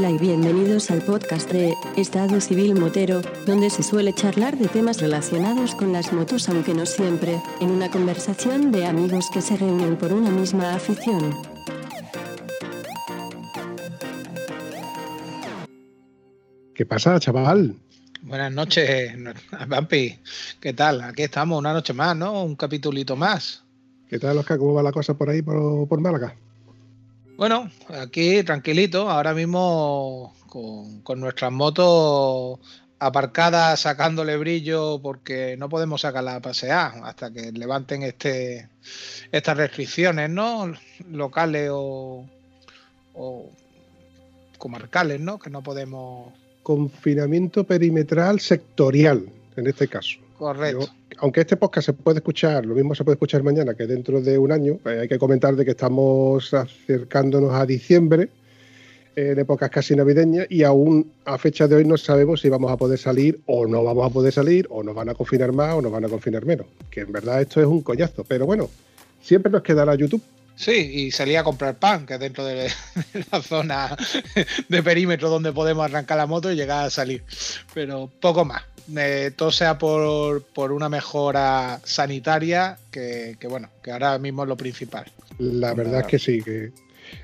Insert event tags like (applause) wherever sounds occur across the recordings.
Hola y bienvenidos al podcast de Estado Civil Motero, donde se suele charlar de temas relacionados con las motos, aunque no siempre, en una conversación de amigos que se reúnen por una misma afición. ¿Qué pasa, chaval? Buenas noches, Vampi. ¿Qué tal? Aquí estamos, una noche más, ¿no? Un capitulito más. ¿Qué tal, Oscar? ¿Cómo va la cosa por ahí, por, por Málaga? Bueno, aquí tranquilito, ahora mismo con, nuestras motos aparcadas sacándole brillo porque no podemos sacarla a pasear hasta que levanten este estas restricciones, ¿no? Locales o, comarcales, ¿no? Que no podemos. Confinamiento perimetral sectorial, en este caso. Correcto. aunque este podcast se puede escuchar, lo mismo se puede escuchar mañana que dentro de un año, eh, hay que comentar de que estamos acercándonos a diciembre, en épocas casi navideñas, y aún a fecha de hoy no sabemos si vamos a poder salir o no vamos a poder salir, o nos van a confinar más o nos van a confinar menos. Que en verdad esto es un collazo, pero bueno, siempre nos quedará YouTube. Sí, y salía a comprar pan, que es dentro (laughs) de la zona de perímetro donde podemos arrancar la moto y llegar a salir. Pero poco más todo sea por, una mejora sanitaria, que, bueno, que ahora mismo es lo principal. La verdad es que sí, que,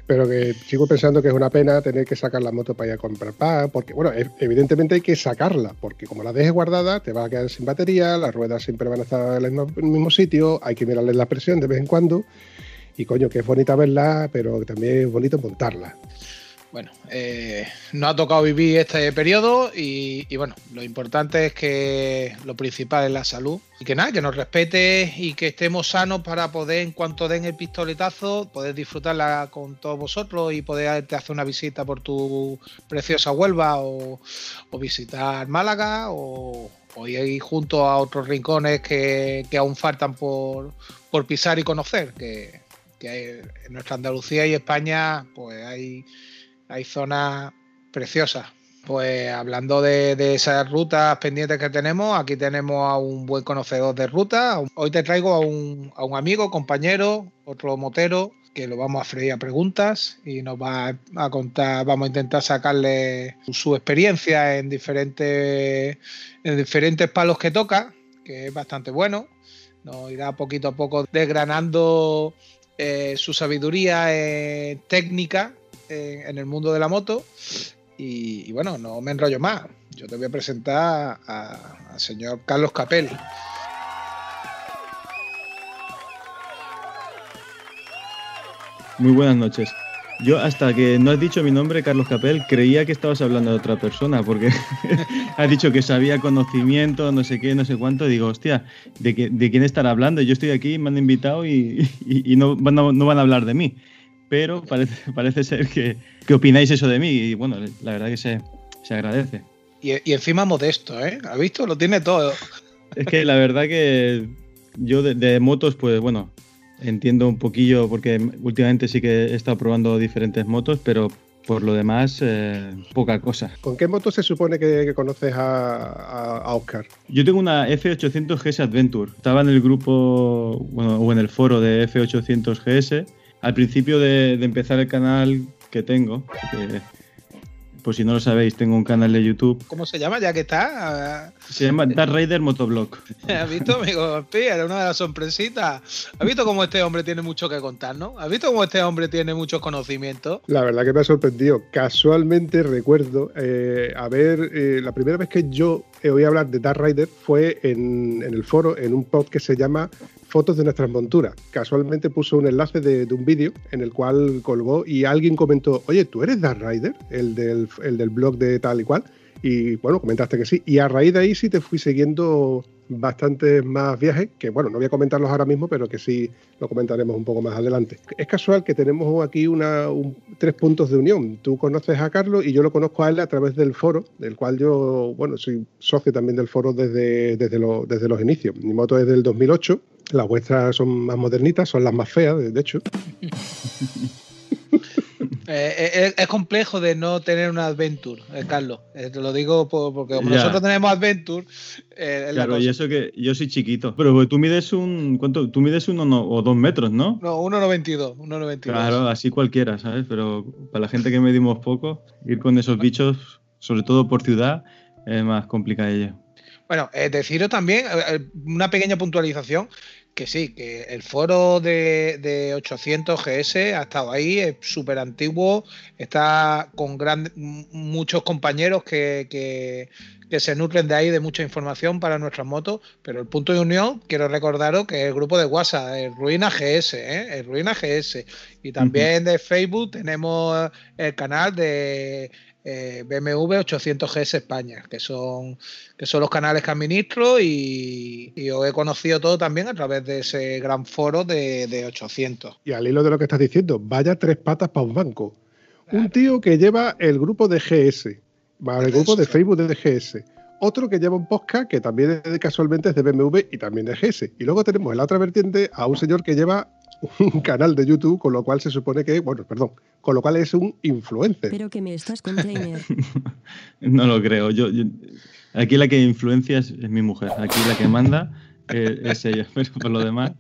pero que sigo pensando que es una pena tener que sacar la moto para ir a comprar pan, porque bueno, evidentemente hay que sacarla, porque como la dejes guardada te va a quedar sin batería, las ruedas siempre van a estar en el mismo, sitio, hay que mirarle la presión de vez en cuando, y coño, que es bonita verla, pero también es bonito montarla. Bueno, eh, no ha tocado vivir este periodo y, bueno, lo importante es que lo principal es la salud. Y que nada, que nos respete y que estemos sanos para poder, en cuanto den el pistoletazo, poder disfrutarla con todos vosotros y poder hacer una visita por tu preciosa Huelva o, visitar Málaga o, ir junto a otros rincones que, aún faltan por, pisar y conocer, que, en nuestra Andalucía y España pues hay hay zonas preciosas. Pues hablando de, esas rutas pendientes que tenemos, aquí tenemos a un buen conocedor de rutas. Hoy te traigo a un, amigo, compañero, otro motero, que lo vamos a freír a preguntas y nos va a contar, vamos a intentar sacarle su experiencia en diferentes, en diferentes palos que toca, que es bastante bueno. Nos irá poquito a poco desgranando eh, su sabiduría técnica en, el mundo de la moto. Y, bueno, no me enrollo más. Yo te voy a presentar al señor Carlos Capel. Muy buenas noches. Yo hasta que no has dicho mi nombre, Carlos Capel, creía que estabas hablando de otra persona, porque (laughs) has dicho que sabía conocimiento, no sé qué, no sé cuánto. Digo, hostia, ¿de, de quién estará hablando? Yo estoy aquí, me han invitado y, (laughs) no, no, van a hablar de mí pero parece, (laughs) parece ser que, opináis eso de mí y bueno, la verdad que se, agradece. Y, encima modesto, ¿eh? ¿Has visto? Lo tiene todo. Es que la verdad que yo de, motos, pues bueno, entiendo un poquillo porque últimamente sí que he estado probando diferentes motos, pero por lo demás, eh, poca cosa. ¿Con qué moto se supone que, conoces a, Oscar? Yo tengo una F800 GS Adventure. Estaba en el grupo, bueno, o en el foro de F800 GS al principio de, empezar el canal que tengo, por si no lo sabéis, tengo un canal de YouTube. ¿Cómo se llama ya que está? Se llama Dark Raider Motoblog. (laughs) ¿Has visto, amigo? Era una de las sorpresitas. ¿Has visto cómo este hombre tiene mucho que contar, no? ¿Has visto cómo este hombre tiene muchos conocimientos? La verdad que me ha sorprendido. Casualmente recuerdo, eh, a ver, eh, la primera vez que yo oí hablar de Dark Rider fue en, en el foro, en un pod que se llama fotos de nuestras monturas. Casualmente puso un enlace de, un vídeo en el cual colgó y alguien comentó, oye, ¿tú eres Dark Rider? El del, el del blog de tal y cual. Y bueno, comentaste que sí. Y a raíz de ahí sí te fui siguiendo bastantes más viajes, que bueno, no voy a comentarlos ahora mismo, pero que sí lo comentaremos un poco más adelante. Es casual que tenemos aquí una, tres puntos de unión. Tú conoces a Carlos y yo lo conozco a él a través del foro, del cual yo, bueno, soy socio también del foro desde, desde, desde los inicios. Mi moto es del 2008, las vuestras son más modernitas, son las más feas, de hecho. (laughs) Eh, es, complejo de no tener una Adventure, Carlos. te lo digo porque como nosotros tenemos Adventure. claro, y eso que yo soy chiquito. Pero tú mides un. ¿Cuánto? Tú mides uno o dos metros, ¿no? No, 1,92. 1,92. Claro, así cualquiera, ¿sabes? Pero para la gente que medimos poco, ir con esos bichos, sobre todo por ciudad, es más complicado. Bueno, eh, deciros también eh, una pequeña puntualización que sí, que el foro de, 800 GS ha estado ahí, es súper antiguo, está con muchos compañeros que, se nutren de ahí de mucha información para nuestras motos, pero el punto de unión, quiero recordaros que es el grupo de WhatsApp, el Ruina GS, ¿eh? el Ruina GS, y también de Facebook tenemos el canal de eh, BMW 800GS España, que son, que son los canales que administro y, y, os he conocido todo también a través de ese gran foro de, 800. Y al hilo de lo que estás diciendo, vaya tres patas para un banco. Un tío que lleva el grupo de GS, el grupo de Facebook de GS. Otro que lleva un podcast que también casualmente es de BMW y también de GS. Y luego tenemos en la otra vertiente a un señor que lleva un canal de YouTube, con lo cual se supone que, bueno, perdón, con lo cual es un influencer. Pero que me estás container. (laughs) no lo creo. Yo, aquí la que influencia es, mi mujer. Aquí la que manda eh, es ella. (laughs) Pero por lo demás.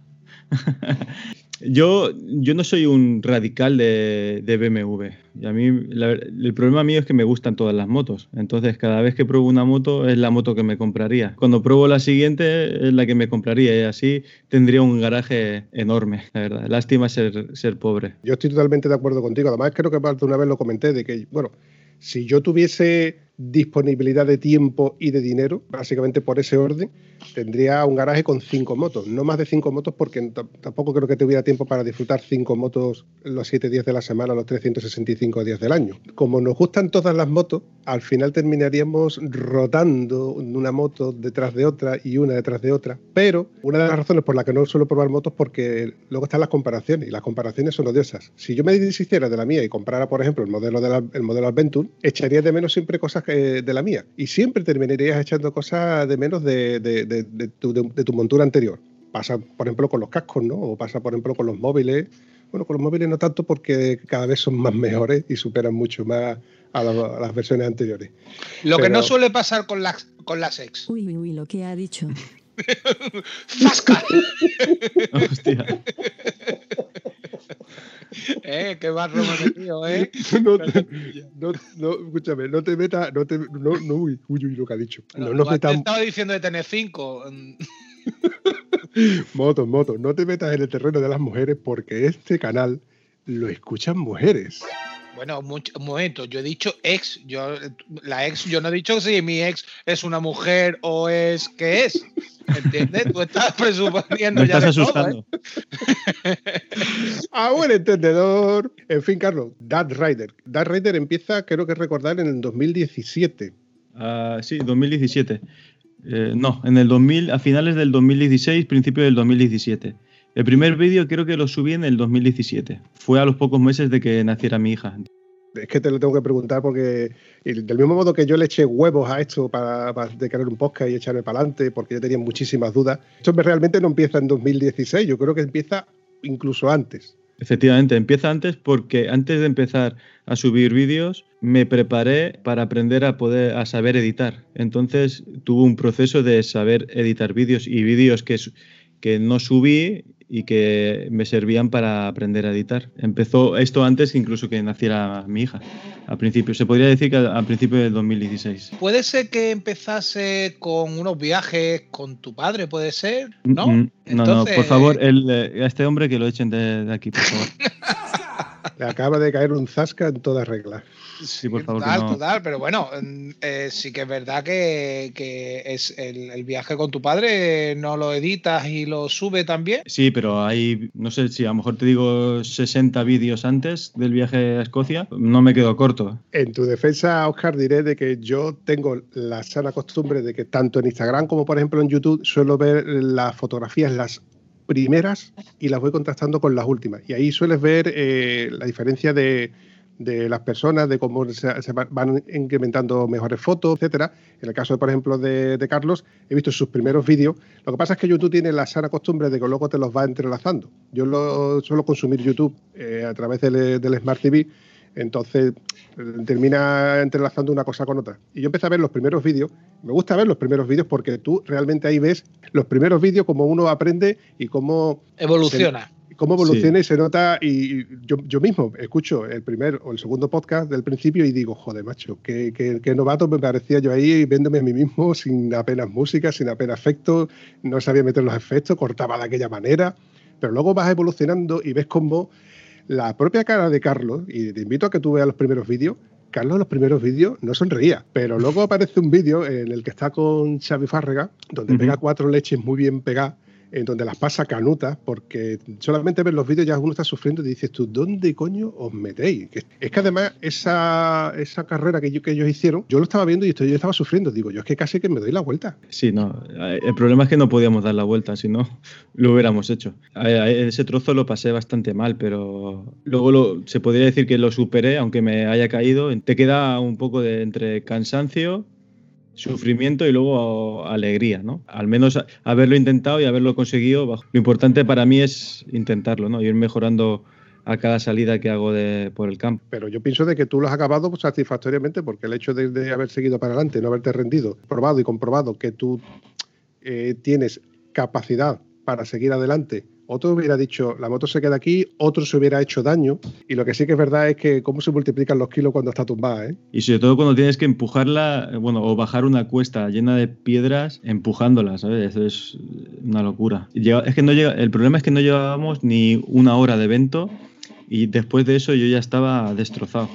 Yo, yo no soy un radical de, BMW. Y a mí el problema mío es que me gustan todas las motos. Entonces, cada vez que pruebo una moto es la moto que me compraría. Cuando pruebo la siguiente es la que me compraría. Y así tendría un garaje enorme, la verdad. Lástima ser, ser pobre. Yo estoy totalmente de acuerdo contigo. Además, creo que parte una vez lo comenté de que, bueno, si yo tuviese disponibilidad de tiempo y de dinero, básicamente por ese orden, tendría un garaje con cinco motos, no más de cinco motos porque tampoco creo que tuviera tiempo para disfrutar cinco motos los siete días de la semana, los 365 días del año. Como nos gustan todas las motos, al final terminaríamos rotando una moto detrás de otra y una detrás de otra, pero una de las razones por las que no suelo probar motos porque luego están las comparaciones y las comparaciones son odiosas. Si yo me deshiciera de la mía y comprara, por ejemplo, el modelo, de el modelo Adventure, echaría de menos siempre cosas de la mía. Y siempre terminarías echando cosas de menos de, tu, montura anterior. Pasa, por ejemplo, con los cascos, ¿no? O pasa, por ejemplo, con los móviles. Bueno, con los móviles no tanto porque cada vez son más mejores y superan mucho más a, las versiones anteriores. Lo que no suele pasar con las, con las ex. Uy, uy, uy, lo que ha dicho. (laughs) ¡Fasca! (laughs) Hostia. Eh, qué barro tío, eh. (laughs) No, no, no, escúchame, no te metas, no te, no, no, uy, uy, uy, lo que ha dicho. No, no, estaba diciendo de tener cinco. (laughs) motos, motos, no te metas en el terreno de las mujeres porque este canal lo escuchan mujeres. Bueno, un momento, yo he dicho ex, yo la ex, yo no he dicho si mi ex es una mujer o es que es. ¿Entiendes? Tú estás presuponiendo (laughs) ya. Estás asustando. Todo, ¿eh? (laughs) ah, buen entendedor. En fin, Carlos, Dark Rider. Dark Rider empieza, creo que recordar, en el 2017. Ah, sí, 2017. Eh, no, en el 2000, a finales del 2016, principio del 2017. El primer vídeo creo que lo subí en el 2017. Fue a los pocos meses de que naciera mi hija. Es que te lo tengo que preguntar porque del mismo modo que yo le eché huevos a esto para, para crear un podcast y echarme para adelante porque yo tenía muchísimas dudas, esto realmente no empieza en 2016, yo creo que empieza incluso antes. Efectivamente, empieza antes porque antes de empezar a subir vídeos me preparé para aprender a poder a saber editar. Entonces tuve un proceso de saber editar vídeos y vídeos que, que no subí y que me servían para aprender a editar. Empezó esto antes incluso que naciera mi hija, al principio. Se podría decir que al principio del 2016. ¿Puede ser que empezase con unos viajes con tu padre? ¿Puede ser? ¿No? Mm, no, no, por favor, el, eh, a este hombre que lo echen de, aquí, por favor. (laughs) Le acaba de caer un zasca en toda regla. Sí, por favor. Total, total, pero bueno, eh, sí que es verdad que, es el, viaje con tu padre, ¿no lo editas y lo sube también? Sí, pero hay, no sé si a lo mejor te digo 60 vídeos antes del viaje a Escocia, no me quedo corto. En tu defensa, Oscar, diré de que yo tengo la sana costumbre de que tanto en Instagram como por ejemplo en YouTube suelo ver las fotografías, las primeras y las voy contrastando con las últimas. Y ahí sueles ver eh, la diferencia de de las personas, de cómo se, van incrementando mejores fotos, etcétera. En el caso, por ejemplo, de, Carlos, he visto sus primeros vídeos. Lo que pasa es que YouTube tiene la sana costumbre de que luego te los va entrelazando. Yo lo, suelo consumir YouTube eh, a través del, Smart TV Entonces termina entrelazando una cosa con otra. Y yo empecé a ver los primeros vídeos. Me gusta ver los primeros vídeos porque tú realmente ahí ves los primeros vídeos, como uno aprende y cómo... Evoluciona. cómo evoluciona y se nota. Y yo, yo, mismo escucho el primer o el segundo podcast del principio y digo, joder, macho, qué, qué, novato me parecía yo ahí viéndome a mí mismo (laughs) sin apenas música, sin apenas efectos, no sabía meter los efectos, cortaba de aquella manera. Pero luego vas evolucionando y ves cómo la propia cara de Carlos, y te invito a que tú veas los primeros vídeos, Carlos en los primeros vídeos no sonreía, pero luego aparece un vídeo en el que está con Xavi Fárrega, donde pega cuatro leches muy bien pegadas en donde las pasa canutas, porque solamente ver los vídeos ya uno está sufriendo y dices tú, ¿dónde coño os metéis? Es que además esa, esa carrera que, que ellos hicieron, yo lo estaba viendo y esto, yo estaba sufriendo. Digo, yo es que casi que me doy la vuelta. Sí, no. El problema es que no podíamos dar la vuelta, si no, (laughs) lo hubiéramos hecho. Ese trozo lo pasé bastante mal, pero luego lo, se podría decir que lo superé, aunque me haya caído. Te queda un poco de entre cansancio sufrimiento y luego alegría, ¿no? Al menos haberlo intentado y haberlo conseguido. Lo importante para mí es intentarlo, ¿no? Ir mejorando a cada salida que hago por el campo. Pero yo pienso de que tú lo has acabado satisfactoriamente porque el hecho de, haber seguido para adelante, no haberte rendido, probado y comprobado que tú eh, tienes capacidad para seguir adelante otro hubiera dicho, la moto se queda aquí, otro se hubiera hecho daño. Y lo que sí que es verdad es que cómo se multiplican los kilos cuando está tumbada, ¿eh? Y sobre todo cuando tienes que empujarla, bueno, o bajar una cuesta llena de piedras empujándola, ¿sabes? Eso es una locura. es que no llega, el problema es que no llevábamos ni una hora de evento y después de eso yo ya estaba destrozado.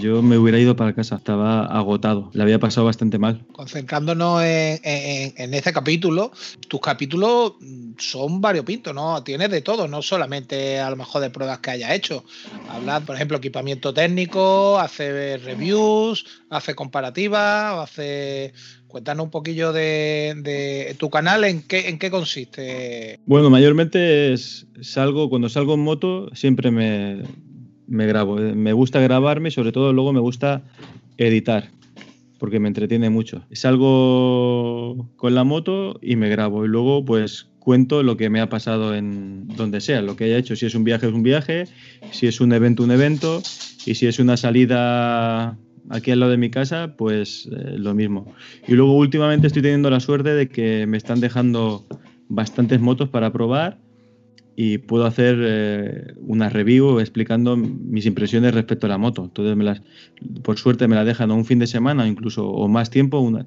Yo me hubiera ido para casa, estaba agotado, le había pasado bastante mal. Concentrándonos en, este capítulo, tus capítulos son variopintos, ¿no? Tienes de todo, no solamente a lo mejor de pruebas que haya hecho. Hablar, por ejemplo, equipamiento técnico, hace reviews, hace comparativas, hace Cuéntanos un poquillo de, tu canal, ¿en qué, ¿en qué consiste? Bueno, mayormente es, salgo, cuando salgo en moto, siempre me, me grabo. Eh, me gusta grabarme sobre todo luego me gusta editar, porque me entretiene mucho. Salgo con la moto y me grabo y luego pues cuento lo que me ha pasado en donde sea, lo que haya hecho. Si es un viaje es un viaje, si es un evento un evento y si es una salida aquí al lado de mi casa, pues eh, lo mismo. Y luego últimamente estoy teniendo la suerte de que me están dejando bastantes motos para probar y puedo hacer eh, una review explicando mis impresiones respecto a la moto. Entonces, me las, por suerte me la dejan un fin de semana incluso o más tiempo. Una,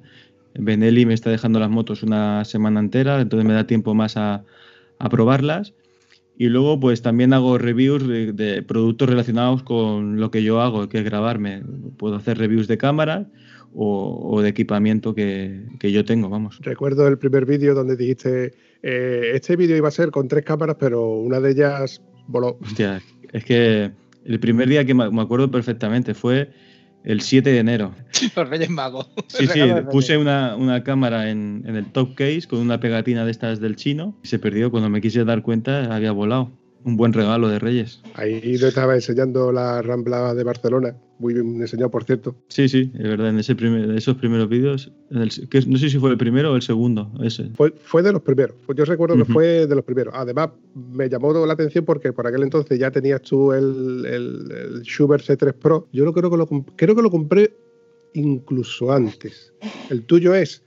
Benelli me está dejando las motos una semana entera, entonces me da tiempo más a, a probarlas. Y luego, pues también hago reviews de, productos relacionados con lo que yo hago, que es grabarme. Puedo hacer reviews de cámara o, o de equipamiento que, que, yo tengo, vamos. Recuerdo el primer vídeo donde dijiste eh, este vídeo iba a ser con tres cámaras, pero una de ellas voló. Hostia, es que el primer día que me acuerdo perfectamente fue el 7 de enero. (laughs) Los Reyes Magos. Sí, sí, puse una, una cámara en, en, el top case con una pegatina de estas del chino y se perdió. Cuando me quise dar cuenta, había volado un buen regalo de Reyes. Ahí le estaba enseñando la Rambla de Barcelona, muy bien enseñado, por cierto. Sí, sí, es verdad, en ese primer, esos primeros vídeos, que no sé si fue el primero o el segundo, ese. Fue, fue de los primeros, yo recuerdo que fue de los primeros. Además, me llamó la atención porque por aquel entonces ya tenías tú el, el, Schubert C3 Pro. Yo lo creo que lo, creo que lo compré incluso antes. El tuyo es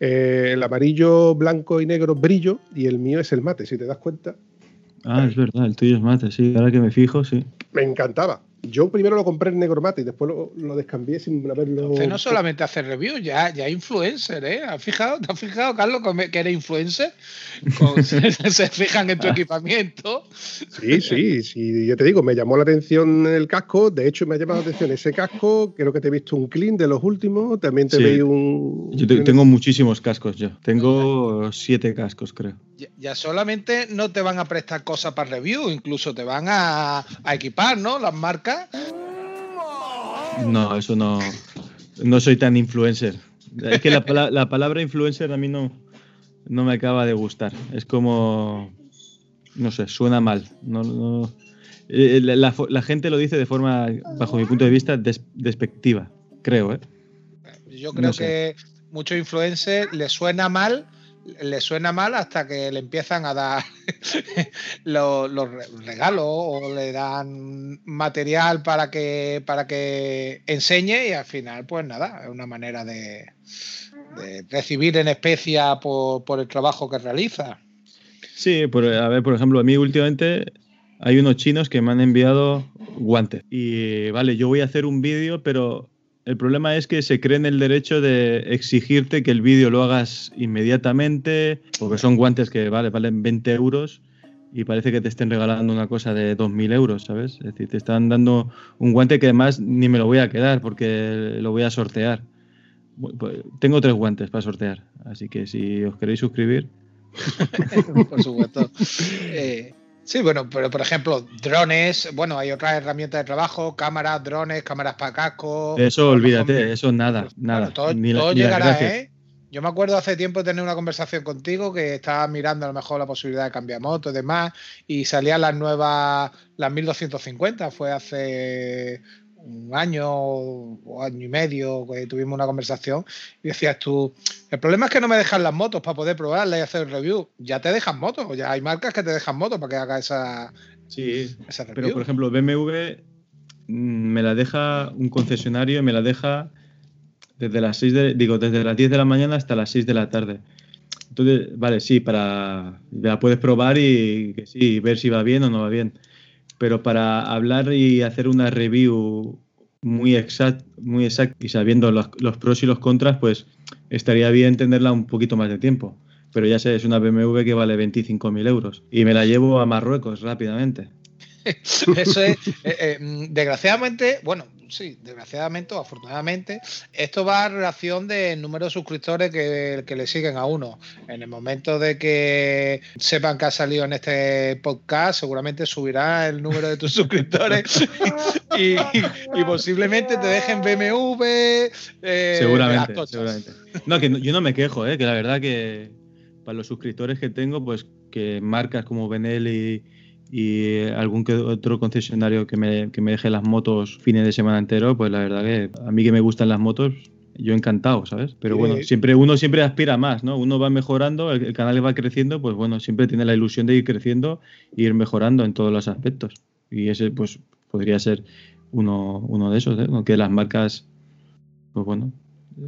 eh, el amarillo, blanco y negro brillo y el mío es el mate, si te das cuenta. Ah, es verdad, el tuyo es mate, sí. Ahora que me fijo, sí. Me encantaba. Yo primero lo compré en negro mate y después lo, lo descambié sin haberlo. Entonces no solamente hace reviews, ya, ya influencer, ¿eh? ¿Has fijado, ¿Te has fijado, Carlos, que eres influencer? (laughs) se, fijan en tu equipamiento. Sí, sí, sí. Yo te digo, me llamó la atención el casco. De hecho, me ha llamado la atención ese casco. Creo que te he visto un clean de los últimos. También te sí. un. Yo tengo muchísimos cascos yo. Tengo siete cascos, creo. Ya, solamente no te van a prestar cosas para review, incluso te van a, a equipar, ¿no? Las marcas no, eso no. No soy tan influencer. Es que la, la palabra influencer a mí no, no me acaba de gustar. Es como. No sé, suena mal. No, eh, la, la, gente lo dice de forma, bajo mi punto de vista, despectiva, creo. ¿eh? Yo creo que muchos influencers les suena mal le suena mal hasta que le empiezan a dar (laughs) los, regalos o le dan material para que, para que enseñe y al final, pues nada, es una manera de, recibir en especia por, por, el trabajo que realiza. Sí, a ver, por ejemplo, a mí últimamente hay unos chinos que me han enviado guantes. Y vale, yo voy a hacer un vídeo, pero el problema es que se creen el derecho de exigirte que el vídeo lo hagas inmediatamente, porque son guantes que vale, valen 20 euros y parece que te estén regalando una cosa de 2.000 euros, ¿sabes? Es decir, te están dando un guante que además ni me lo voy a quedar porque lo voy a sortear. Pues, tengo tres guantes para sortear, así que si os queréis suscribir. (laughs) Por supuesto. (laughs) Eh, Sí, bueno, pero por ejemplo, drones, bueno, hay otras herramientas de trabajo, cámaras, drones, cámaras para casco. Eso, olvídate, eso nada, nada. todo, llegará, ¿eh? Yo me acuerdo hace tiempo de tener una conversación contigo que estaba mirando a lo mejor la posibilidad de cambiar moto y demás, y salían las nuevas, las 1250, fue hace un año o año y medio que tuvimos una conversación y decías tú, el problema es que no me dejan las motos para poder probarlas y hacer el review. Ya te dejan motos, ya hay marcas que te dejan motos para que haga esa, sí, Pero por ejemplo, BMW mm, me la deja un concesionario y me la deja desde las 6 de, digo, desde las 10 de la mañana hasta las 6 de la tarde. Entonces, vale, sí, para la puedes probar y que sí, ver si va bien o no va bien pero para hablar y hacer una review muy exacta muy exact y sabiendo los, pros y los contras, pues estaría bien tenerla un poquito más de tiempo. Pero ya sé, es una BMW que vale 25.000 euros y me la llevo a Marruecos rápidamente. (laughs) Eso es, eh, eh, desgraciadamente, bueno, sí, desgraciadamente o afortunadamente, esto va a relación del número de suscriptores que, le siguen a uno. En el momento de que sepan que ha salido en este podcast, seguramente subirá el número de tus (laughs) suscriptores y, posiblemente te dejen BMW. Eh, seguramente, seguramente. No, que yo no me quejo, que la verdad que para los suscriptores que tengo, pues que marcas como Benelli y algún que otro concesionario que me, que me deje las motos fines de semana entero, pues la verdad que a mí que me gustan las motos, yo encantado, ¿sabes? Pero bueno, siempre uno siempre aspira más, ¿no? Uno va mejorando, el, canal va creciendo, pues bueno, siempre tiene la ilusión de ir creciendo e ir mejorando en todos los aspectos. Y ese, pues, podría ser uno, uno de esos, ¿eh? Que las marcas, pues bueno,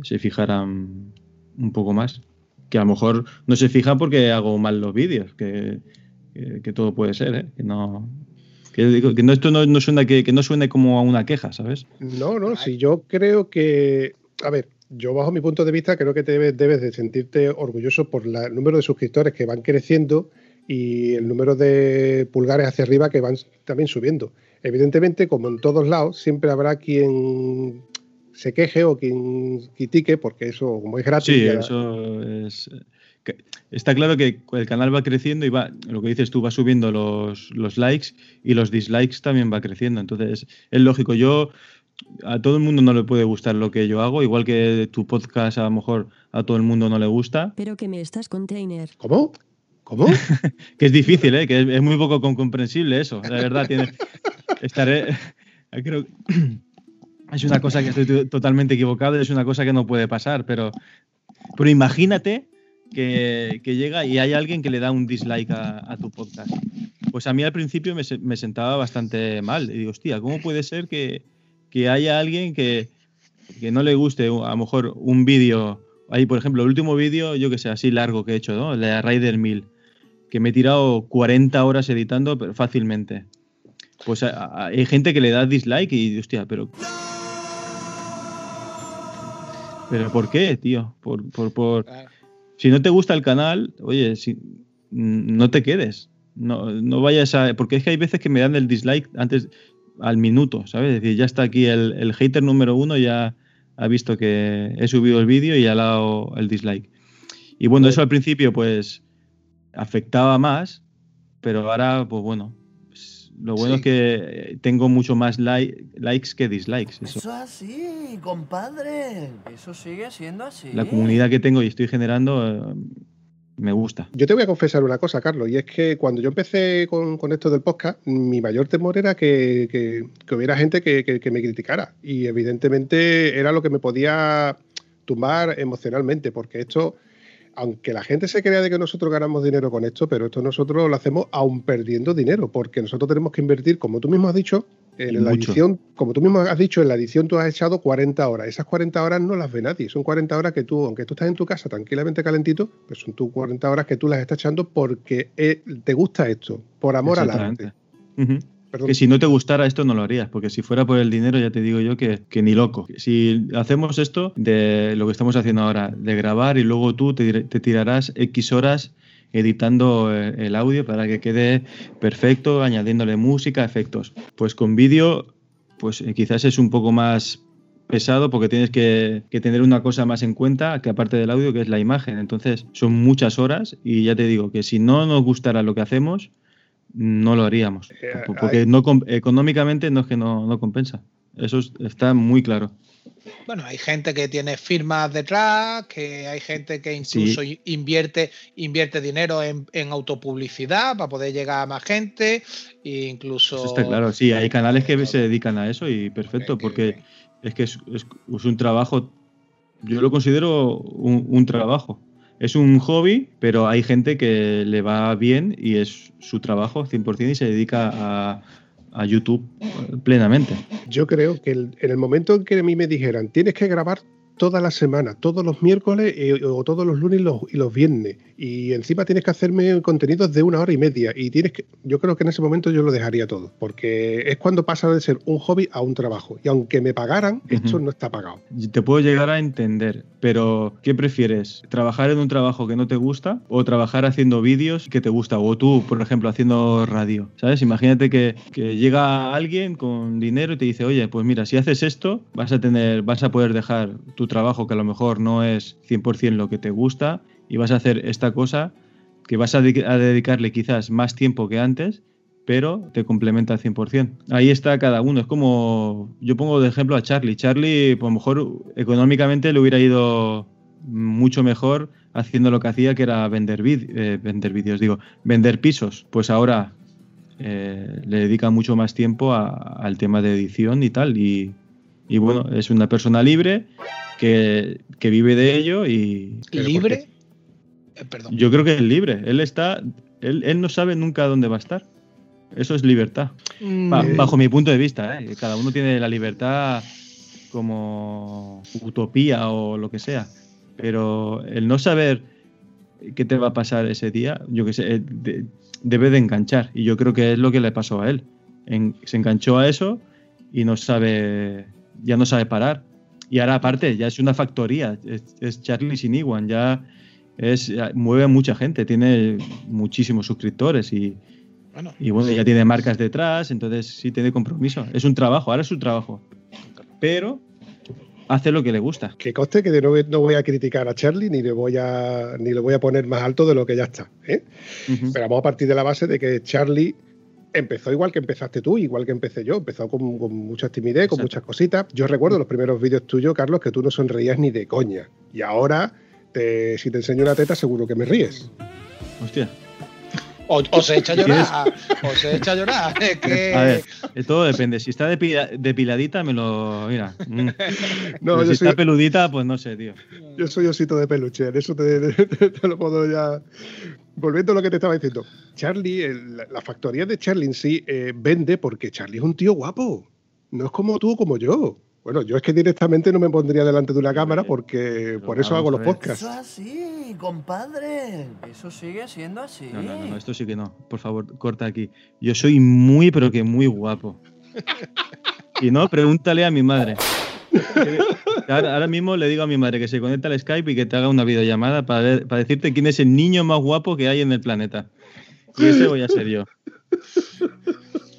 se fijaran un poco más. Que a lo mejor no se fijan porque hago mal los vídeos, que que, todo puede ser, ¿eh? que no, que, digo, que no, esto no, suena que, no suene como a una queja, ¿sabes? No, no, si yo creo que, a ver, yo bajo mi punto de vista creo que debes, debes de sentirte orgulloso por el número de suscriptores que van creciendo y el número de pulgares hacia arriba que van también subiendo. Evidentemente, como en todos lados, siempre habrá quien se queje o quien critique, porque eso, como es gratis. Sí, eso es está claro que el canal va creciendo y va, lo que dices tú, va subiendo los, likes y los dislikes también va creciendo. Entonces, es lógico. Yo, a todo el mundo no le puede gustar lo que yo hago, igual que tu podcast a lo mejor a todo el mundo no le gusta. Pero que me estás container. ¿Cómo? ¿Cómo? (laughs) que es difícil, ¿eh? que es, muy poco comprensible eso. La verdad, tiene, estaré. (laughs) Creo, (clears throat) es una cosa que estoy totalmente equivocado, es una cosa que no puede pasar, pero, pero imagínate que, llega y hay alguien que le da un dislike a, tu podcast. Pues a mí al principio me, sentaba bastante mal. Y digo, hostia, ¿cómo puede ser que, haya alguien que, no le guste a lo mejor un vídeo? Ahí, por ejemplo, el último vídeo, yo que sé, así largo que he hecho, ¿no? El de Rider 1000, que me he tirado 40 horas editando pero fácilmente. Pues hay gente que le da dislike y, hostia, pero... ¿Pero por qué, tío? Por, por, por, si no te gusta el canal, oye, si, no te quedes. No, no vayas a. Porque es que hay veces que me dan el dislike antes al minuto, ¿sabes? Es decir, ya está aquí el, el hater número uno, ya ha visto que he subido el vídeo y ha dado el dislike. Y bueno, eso al principio, pues, afectaba más, pero ahora, pues bueno, lo bueno es que tengo mucho más likes que dislikes. Eso. es así, compadre. Eso sigue siendo así. La comunidad que tengo y estoy generando eh, me gusta. Yo te voy a confesar una cosa, Carlos, y es que cuando yo empecé con, esto del podcast, mi mayor temor era que, hubiera gente que, me criticara. Y evidentemente era lo que me podía tumbar emocionalmente, porque esto aunque la gente se crea de que nosotros ganamos dinero con esto, pero esto nosotros lo hacemos aún perdiendo dinero, porque nosotros tenemos que invertir, como tú mismo has dicho, en la edición, como tú mismo has dicho, en la edición tú has echado 40 horas. Esas 40 horas no las ve nadie. Son 40 horas que tú, aunque tú estás en tu casa tranquilamente calentito, pues son tus 40 horas que tú las estás echando porque eh, te gusta esto, por amor al arte. Que si no te gustara esto no lo harías, porque si fuera por el dinero ya te digo yo que, ni loco. Si hacemos esto de lo que estamos haciendo ahora, de grabar y luego tú te, tirarás X horas editando eh, el audio para que quede perfecto, añadiéndole música, efectos. Pues con vídeo, pues eh, quizás es un poco más pesado porque tienes que, que, tener una cosa más en cuenta que aparte del audio, que es la imagen. Entonces son muchas horas y ya te digo que si no nos gustara lo que hacemos, no lo haríamos. Eh, porque no, económicamente no es que no, compensa. Eso está muy claro. Bueno, hay gente que tiene firmas detrás, que hay gente que incluso invierte, invierte dinero en, autopublicidad para poder llegar a más gente. E incluso. Eso está claro, sí, hay canales que se dedican a eso y perfecto, porque es que es, un trabajo. Yo lo considero un trabajo es un hobby, pero hay gente que le va bien y es su trabajo 100% y se dedica a, a YouTube plenamente. Yo creo que en el momento en que a mí me dijeran, tienes que grabar toda la semana, todos los miércoles eh, o todos los lunes y los, viernes. Y encima tienes que hacerme contenidos de una hora y media. Y tienes que, yo creo que en ese momento yo lo dejaría todo. Porque es cuando pasa de ser un hobby a un trabajo. Y aunque me pagaran, esto no está pagado. Te puedo llegar a entender, pero ¿qué prefieres? ¿Trabajar en un trabajo que no te gusta o trabajar haciendo vídeos que te gusta? O tú, por ejemplo, haciendo radio. ¿Sabes? Imagínate que, que llega alguien con dinero y te dice, oye, pues mira, si haces esto, vas a tener, vas a poder dejar tu trabajo que a lo mejor no es 100% lo que te gusta y vas a hacer esta cosa que vas a, dedicarle quizás más tiempo que antes, pero te complementa al 100%. Ahí está cada uno. Es como, yo pongo de ejemplo a Charlie. Charlie, pues a lo mejor económicamente le hubiera ido mucho mejor haciendo lo que hacía, que era vender, eh, vender vídeos, digo, vender pisos. Pues ahora eh, le dedica mucho más tiempo al tema de edición y tal. Y, y bueno, es una persona libre que, vive de ello y... ¿Libre? Eh, perdón. Yo creo que es libre. Él está... Él, no sabe nunca dónde va a estar. Eso es libertad. Mm. bajo mi punto de vista, ¿eh? cada uno tiene la libertad como utopía o lo que sea. Pero el no saber qué te va a pasar ese día, yo que sé, eh, debe de enganchar. Y yo creo que es lo que le pasó a él. se enganchó a eso y no sabe, ya no sabe parar. Y ahora aparte, ya es una factoría, es, Charlie Siniguan, ya es, mueve a mucha gente, tiene muchísimos suscriptores y bueno, y bueno, ya tiene marcas detrás, entonces sí tiene compromiso. Es un trabajo, ahora es un trabajo. Pero hace lo que le gusta. Que coste que no, no voy a criticar a Charlie ni le voy a ni le voy a poner más alto de lo que ya está. ¿eh? Pero vamos a partir de la base de que Charlie empezó igual que empezaste tú, igual que empecé yo. Empezó con, mucha timidez, con muchas cositas. Yo recuerdo los primeros vídeos tuyos, Carlos, que tú no sonreías ni de coña. Y ahora, si te enseño la teta, seguro que me ríes. Hostia. O, se echa a llorar. o se echa a llorar. (laughs) Es que... A ver, todo depende. Si está depiladita, me lo. Mira. Mm. No, si está peludita, pues no sé, tío. Yo soy osito de peluche. En eso (laughs) te, te, lo puedo ya volviendo a lo que te estaba diciendo, Charlie, la, factoría de Charlie en sí eh, vende porque Charlie es un tío guapo. No es como tú o como yo. Bueno, yo es que directamente no me pondría delante de una cámara porque por eso hago los podcasts. Eso es así, compadre. Eso sigue siendo así. No, no, no, esto sí que no. Por favor, corta aquí. Yo soy muy, pero que muy guapo. y no, pregúntale a mi madre. (laughs) Ahora, mismo le digo a mi madre que se conecte al Skype y que te haga una videollamada para, para decirte quién es el niño más guapo que hay en el planeta. Y ese voy a ser yo.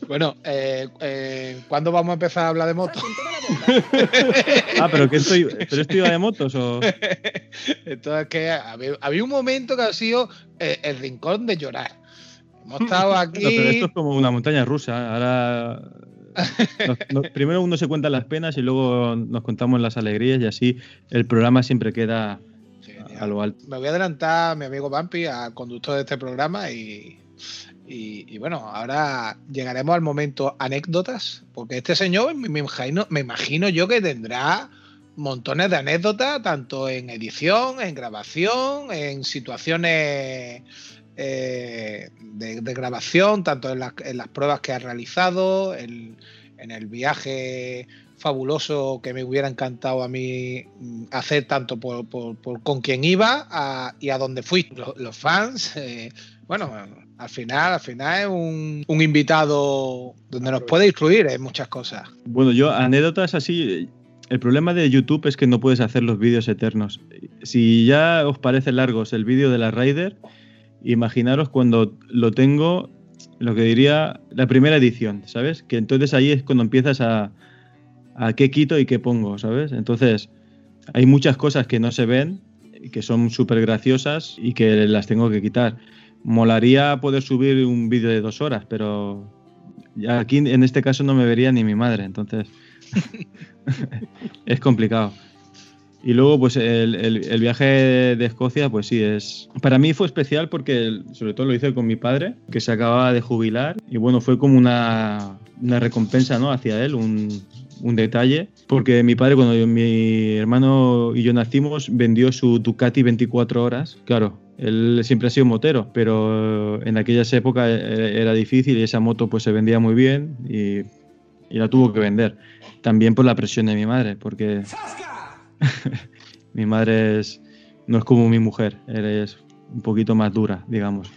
Bueno, eh, eh, ¿cuándo vamos a empezar a hablar de motos? (laughs) ah, pero que estoy, pero estoy de motos o. (laughs) Entonces que había, un momento que ha sido eh, el rincón de llorar. Hemos estado aquí. pero esto es como una montaña rusa. Ahora (laughs) primero uno se cuenta las penas y luego nos contamos las alegrías y así el programa siempre queda a lo alto. Me voy a adelantar a mi amigo Vampi, al conductor de este programa y, y, bueno, ahora llegaremos al momento anécdotas, porque este señor me imagino, yo que tendrá montones de anécdotas, tanto en edición, en grabación, en situaciones eh, de, grabación, tanto en, las pruebas que ha realizado, en, el viaje fabuloso que me hubiera encantado a mí mm, hacer tanto por, con quien iba y a dónde fui. Los, fans, eh, bueno, al final, al final es un, un invitado donde nos puede instruir en muchas cosas. Bueno, yo anécdotas así, el problema de YouTube es que no puedes hacer los vídeos eternos. Si ya os parece largos el vídeo de la Rider, imaginaros cuando lo tengo, lo que diría, la primera edición, ¿sabes? Que entonces ahí es cuando empiezas a, a qué quito y qué pongo, ¿sabes? Entonces, hay muchas cosas que no se ven, que son súper graciosas y que las tengo que quitar. Molaría poder subir un vídeo de dos horas, pero aquí en este caso no me vería ni mi madre, entonces (laughs) es complicado. Y luego, pues el, viaje de Escocia, pues sí, es. Para mí fue especial porque, sobre todo, lo hice con mi padre, que se acababa de jubilar. Y bueno, fue como una, recompensa, ¿no? Hacia él, un, detalle. Porque mi padre, cuando mi hermano y yo nacimos, vendió su Ducati 24 horas. Claro, él siempre ha sido motero, pero en aquellas épocas e, era difícil y esa moto pues se vendía muy bien y y la tuvo que vender. También por la presión de mi madre, porque (laughs) mi madre es, no es como mi mujer, eres un poquito más dura, digamos.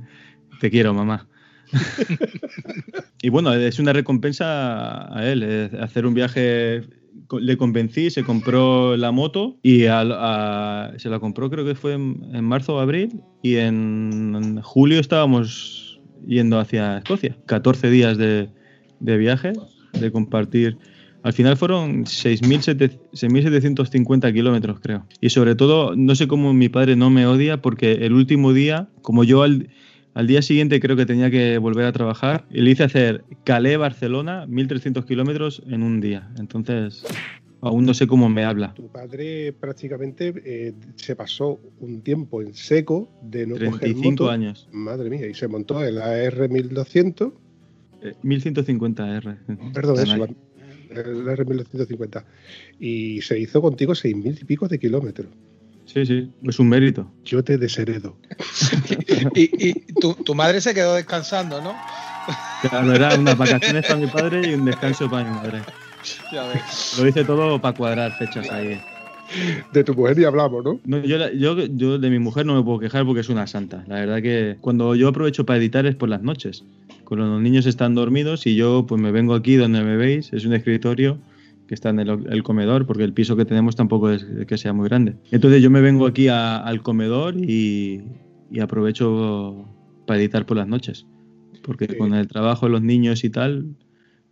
(laughs) Te quiero, mamá. (laughs) y bueno, es una recompensa a él, hacer un viaje. Le convencí, se compró la moto y se la compró, creo que fue en, marzo o abril, y en julio estábamos yendo hacia Escocia. 14 días de, de viaje, de compartir. Al final fueron 6.750 kilómetros, creo. Y sobre todo, no sé cómo mi padre no me odia, porque el último día, como yo al, al día siguiente creo que tenía que volver a trabajar, le hice hacer Calais-Barcelona, 1.300 kilómetros en un día. Entonces, aún no sé cómo me habla. Tu padre prácticamente eh, se pasó un tiempo en seco de no 35 años. Madre mía, y se montó en la R1200 1150R. Perdón, eso, el R1150. Y se hizo contigo 6.000 y pico de kilómetros. Sí, sí, es un mérito. Yo te desheredo. (laughs) y, tu, madre se quedó descansando, ¿no? Claro, era unas vacaciones para mi padre y un descanso para mi madre. Ya ves. Lo hice todo para cuadrar fechas ahí. De tu mujer y hablamos, ¿no? no yo, yo, yo, de mi mujer no me puedo quejar porque es una santa. La verdad que cuando yo aprovecho para editar es por las noches cuando los niños están dormidos y yo pues me vengo aquí donde me veis, es un escritorio que está en el, comedor, porque el piso que tenemos tampoco es que sea muy grande. Entonces yo me vengo aquí al comedor y, y, aprovecho para editar por las noches, porque con el trabajo de los niños y tal,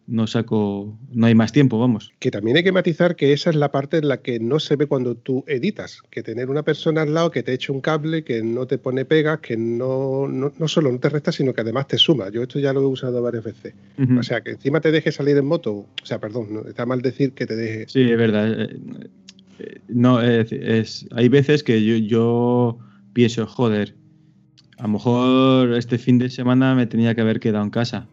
no saco, no hay más tiempo, vamos. Que también hay que matizar que esa es la parte en la que no se ve cuando tú editas, que tener una persona al lado que te eche un cable, que no te pone pegas, que no, no, no solo no te resta, sino que además te suma. Yo esto ya lo he usado varias veces. O sea, que encima te deje salir en moto, o sea, perdón, está mal decir que te deje. Sí, es verdad. Eh, eh, no, es, hay veces que yo, yo pienso, joder, a lo mejor este fin de semana me tenía que haber quedado en casa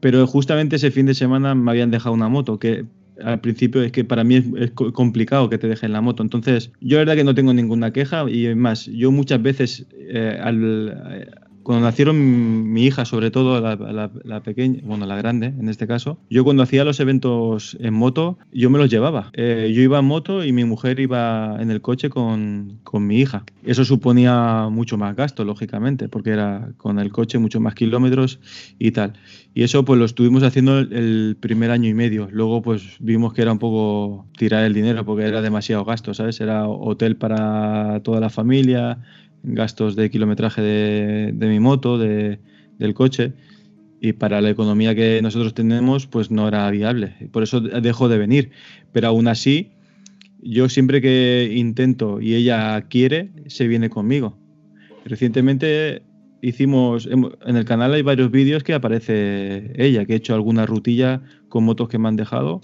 pero justamente ese fin de semana me habían dejado una moto, que al principio es que para mí es, complicado que te dejen la moto. Entonces, yo la verdad que no tengo ninguna queja y más, yo muchas veces eh, al, cuando nacieron mi hija, sobre todo la, pequeña, bueno, la grande en este caso, yo cuando hacía los eventos en moto, yo me los llevaba. Eh, yo iba en moto y mi mujer iba en el coche con, mi hija. Eso suponía mucho más gasto, lógicamente, porque era con el coche mucho más kilómetros y tal. Y eso pues lo estuvimos haciendo el primer año y medio. Luego pues vimos que era un poco tirar el dinero porque era demasiado gasto, ¿sabes? Era hotel para toda la familia, gastos de kilometraje de, mi moto, de, del coche, y para la economía que nosotros tenemos, pues no era viable. Por eso dejó de venir. Pero aún así, yo siempre que intento y ella quiere, se viene conmigo. Recientemente hicimos, en el canal hay varios vídeos que aparece ella, que he hecho alguna rutilla con motos que me han dejado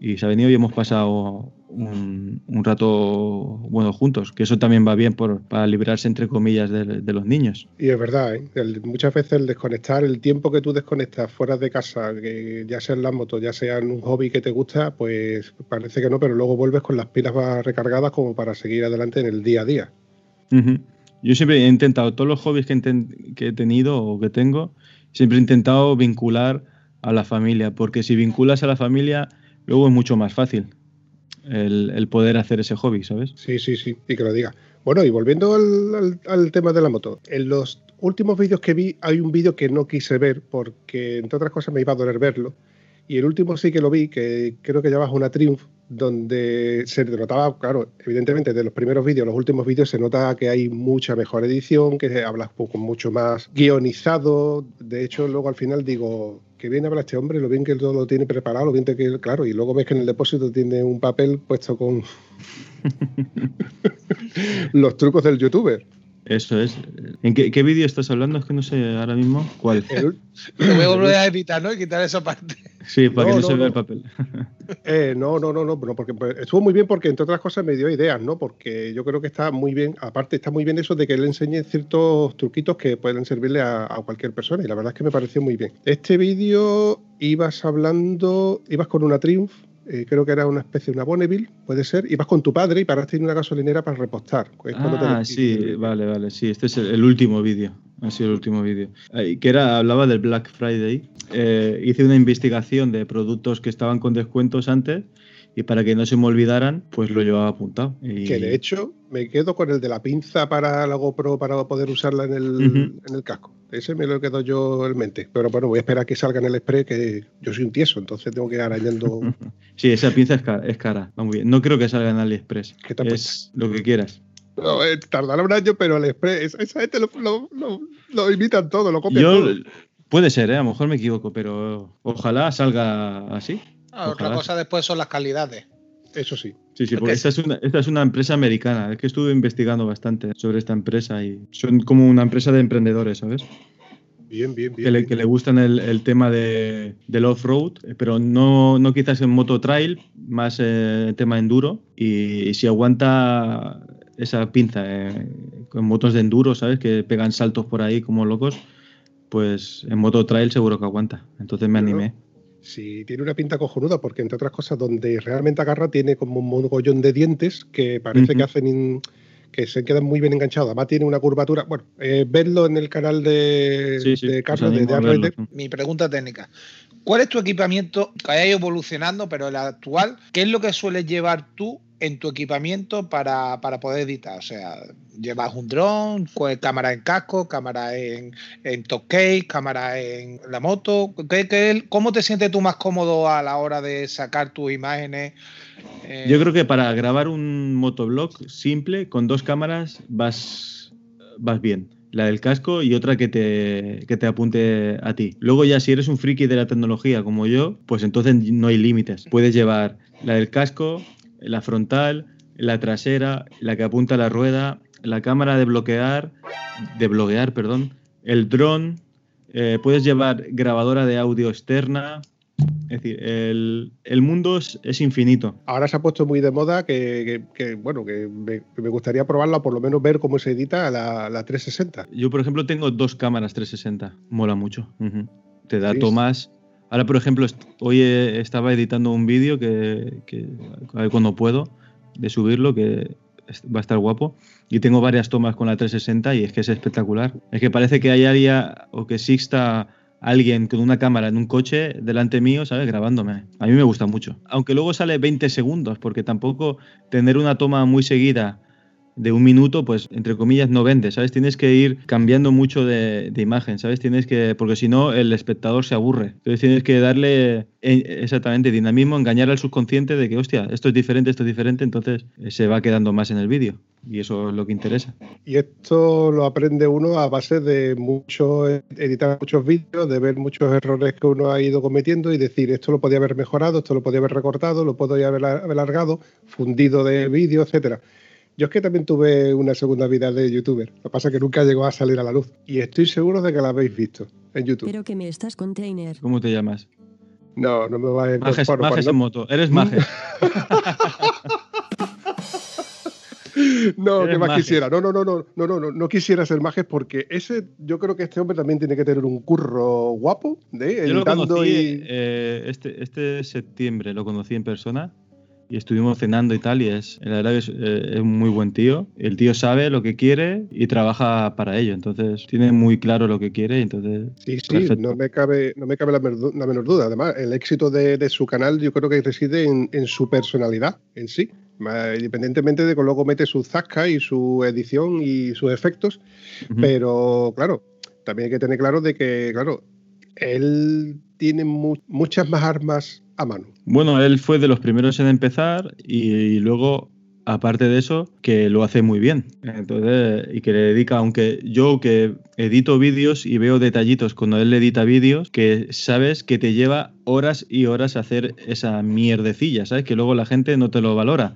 y se ha venido y hemos pasado un, un rato bueno juntos, que eso también va bien por, para librarse entre comillas de, de los niños. Y es verdad, ¿eh? El- muchas veces el desconectar, el tiempo que tú desconectas fuera de casa, que ya sea en la moto, ya sea en un hobby que te gusta, pues parece que no, pero luego vuelves con las pilas más recargadas como para seguir adelante en el día a día. Yo siempre he intentado, todos los hobbies que, que he tenido o que tengo, siempre he intentado vincular a la familia, porque si vinculas a la familia, luego es mucho más fácil el, poder hacer ese hobby, ¿sabes? Sí, sí, sí, y que lo diga. Bueno, y volviendo al, tema de la moto, en los últimos vídeos que vi hay un vídeo que no quise ver porque, entre otras cosas, me iba a doler verlo. Y el último sí que lo vi, que creo que llevas una Triumph, donde se notaba, claro, evidentemente de los primeros vídeos, los últimos vídeos se nota que hay mucha mejor edición, que hablas con mucho más guionizado. De hecho, luego al final digo, que bien habla este hombre, lo bien que todo lo tiene preparado, lo bien que, claro, y luego ves que en el depósito tiene un papel puesto con (laughs) los trucos del youtuber. Eso es. ¿En qué, qué vídeo estás hablando? Es que no sé ahora mismo cuál. (laughs) Lo voy a volver a editar, ¿no? Y quitar esa parte. Sí, para No, que no, no, se vea no. el papel. (laughs) Eh, no, no, no, no, no, porque pues, estuvo muy bien porque entre otras cosas me dio ideas, ¿no? Porque yo creo que está muy bien, aparte está muy bien eso de que le enseñe ciertos truquitos que pueden servirle a, a cualquier persona y la verdad es que me pareció muy bien. Este vídeo ibas hablando, ibas con una Triumph, eh, creo que era una especie de una Bonneville, puede ser, ibas con tu padre y paraste en una gasolinera para repostar. Te Ah, sí, vale, vale, sí, este es el, el último vídeo. Ha sido el último vídeo. Eh, Que era, hablaba del Black Friday. Eh, hice una investigación de productos que estaban con descuentos antes y para que no se me olvidaran, pues lo llevaba apuntado. Y- Que de hecho me quedo con el de la pinza para la GoPro para poder usarla en el, en el casco. Ese me lo quedo yo en mente. Pero bueno, voy a esperar a que salga en el Express, que yo soy un tieso, entonces tengo que ir arañando. (laughs) Sí, esa pinza es cara, es cara. Va muy bien. No creo que salga en AliExpress. ¿Qué te Es lo que quieras. No, eh, tardará un año, pero el Express, esa- esa gente lo, lo, lo- lo imitan todo, lo copian Yo, todo. puede ser, ¿eh? a lo mejor me equivoco, pero ojalá salga así. Ah, otra cosa después son las calidades. Eso sí. Sí, sí, Porque porque es- esta es, una, esta es una empresa americana. Es que estuve investigando bastante sobre esta empresa y son como una empresa de emprendedores, ¿sabes? Bien, bien, bien. Que le, que le gustan el, el tema de, del off-road, eh, pero no, no quizás en moto trail, más eh, tema enduro. Y, y si aguanta esa pinza eh, con motos de enduro, ¿sabes? Que pegan saltos por ahí como locos, pues en moto trail seguro que aguanta. Entonces me Claro. Sí, tiene una pinta cojonuda, porque entre otras cosas, donde realmente agarra, tiene como un mogollón de dientes que parece que hacen in- que se quedan muy bien enganchados. Además, tiene una curvatura. Bueno, eh, vedlo en el canal de, Sí, sí, de os Carlos de verlo. Rider. Mi pregunta técnica. ¿Cuál es tu equipamiento que haya ido evolucionando, pero el actual? ¿Qué es lo que sueles llevar tú en tu equipamiento para, para poder editar? O sea, ¿llevas un dron, cámara en casco, cámara en, en top case, cámara en la moto? ¿Qué- qué- ¿Cómo te sientes tú más cómodo a la hora de sacar tus imágenes? Eh, Yo creo que para grabar un motoblog simple con dos cámaras vas, vas bien. La del casco y otra que te, que te apunte a ti. Luego ya si eres un friki de la tecnología como yo, pues entonces no hay límites. Puedes llevar la del casco, la frontal, la trasera, la que apunta a la rueda, la cámara de bloquear, de bloquear, perdón, el dron, eh, puedes llevar grabadora de audio externa. Es decir, el, el mundo es, es infinito. Ahora se ha puesto muy de moda que, que- que, bueno, que me, gustaría probarla, o por lo menos ver cómo se edita la, la 360. Yo, por ejemplo, tengo dos cámaras 360. Mola mucho. Te da Sí. tomas. Ahora, por ejemplo, hoy eh, estaba editando un vídeo que, que a ver cuando puedo de subirlo, que va a estar guapo. Y tengo varias tomas con la 360 y es que es espectacular. Es que parece que hay alguien o que exista alguien con una cámara en un coche delante mío, ¿sabes? Grabándome. A mí me gusta mucho. Aunque luego sale 20 segundos, porque tampoco tener una toma muy seguida de un minuto, pues entre comillas no vende, ¿sabes? Tienes que ir cambiando mucho de, imagen, ¿sabes? Tienes que, porque si no el espectador se aburre. Entonces tienes que darle eh, exactamente dinamismo, engañar al subconsciente de que, hostia, esto es diferente, esto es diferente, entonces eh, se va quedando más en el vídeo. Y eso es lo que interesa. Y esto lo aprende uno a base de mucho editar muchos vídeos, de ver muchos errores que uno ha ido cometiendo y decir esto lo podía haber mejorado, esto lo podía haber recortado, lo podía haber alargado, fundido de vídeo, etcétera. Yo es que también tuve una segunda vida de youtuber. Lo que pasa es que nunca llegó a salir a la luz. Y estoy seguro de que la habéis visto en YouTube. Pero que me estás container. ¿Cómo te llamas? No, no me va a Majes, bueno, Majes cuando- en moto. Eres Majes. (laughs) (laughs) No, Eres que más majes. quisiera. No, no, no, no, no, no, no, no quisiera ser majes porque ese, yo creo que este hombre también tiene que tener un curro guapo de Yo lo editando conocí y. eh, este, este septiembre, lo conocí en persona y estuvimos cenando y tal y es, la verdad que es, eh, es un muy buen tío. El tío sabe lo que quiere y trabaja para ello, entonces tiene muy claro lo que quiere y entonces... Sí, sí, Perfecto. no me cabe, no me cabe la, menor- la menor duda. Además, el éxito de, de su canal yo creo que reside en, en su personalidad en sí. Independientemente de que luego mete su zasca y su edición y sus efectos, pero claro, también hay que tener claro de que, claro, él tiene mu- muchas más armas a. Bueno, él fue de los primeros en empezar y, luego, aparte de eso, que lo hace muy bien. Entonces, y que le dedica, aunque yo que edito vídeos y veo detallitos cuando él edita vídeos, que sabes que te lleva horas y horas hacer esa mierdecilla, ¿sabes? Que luego la gente no te lo valora.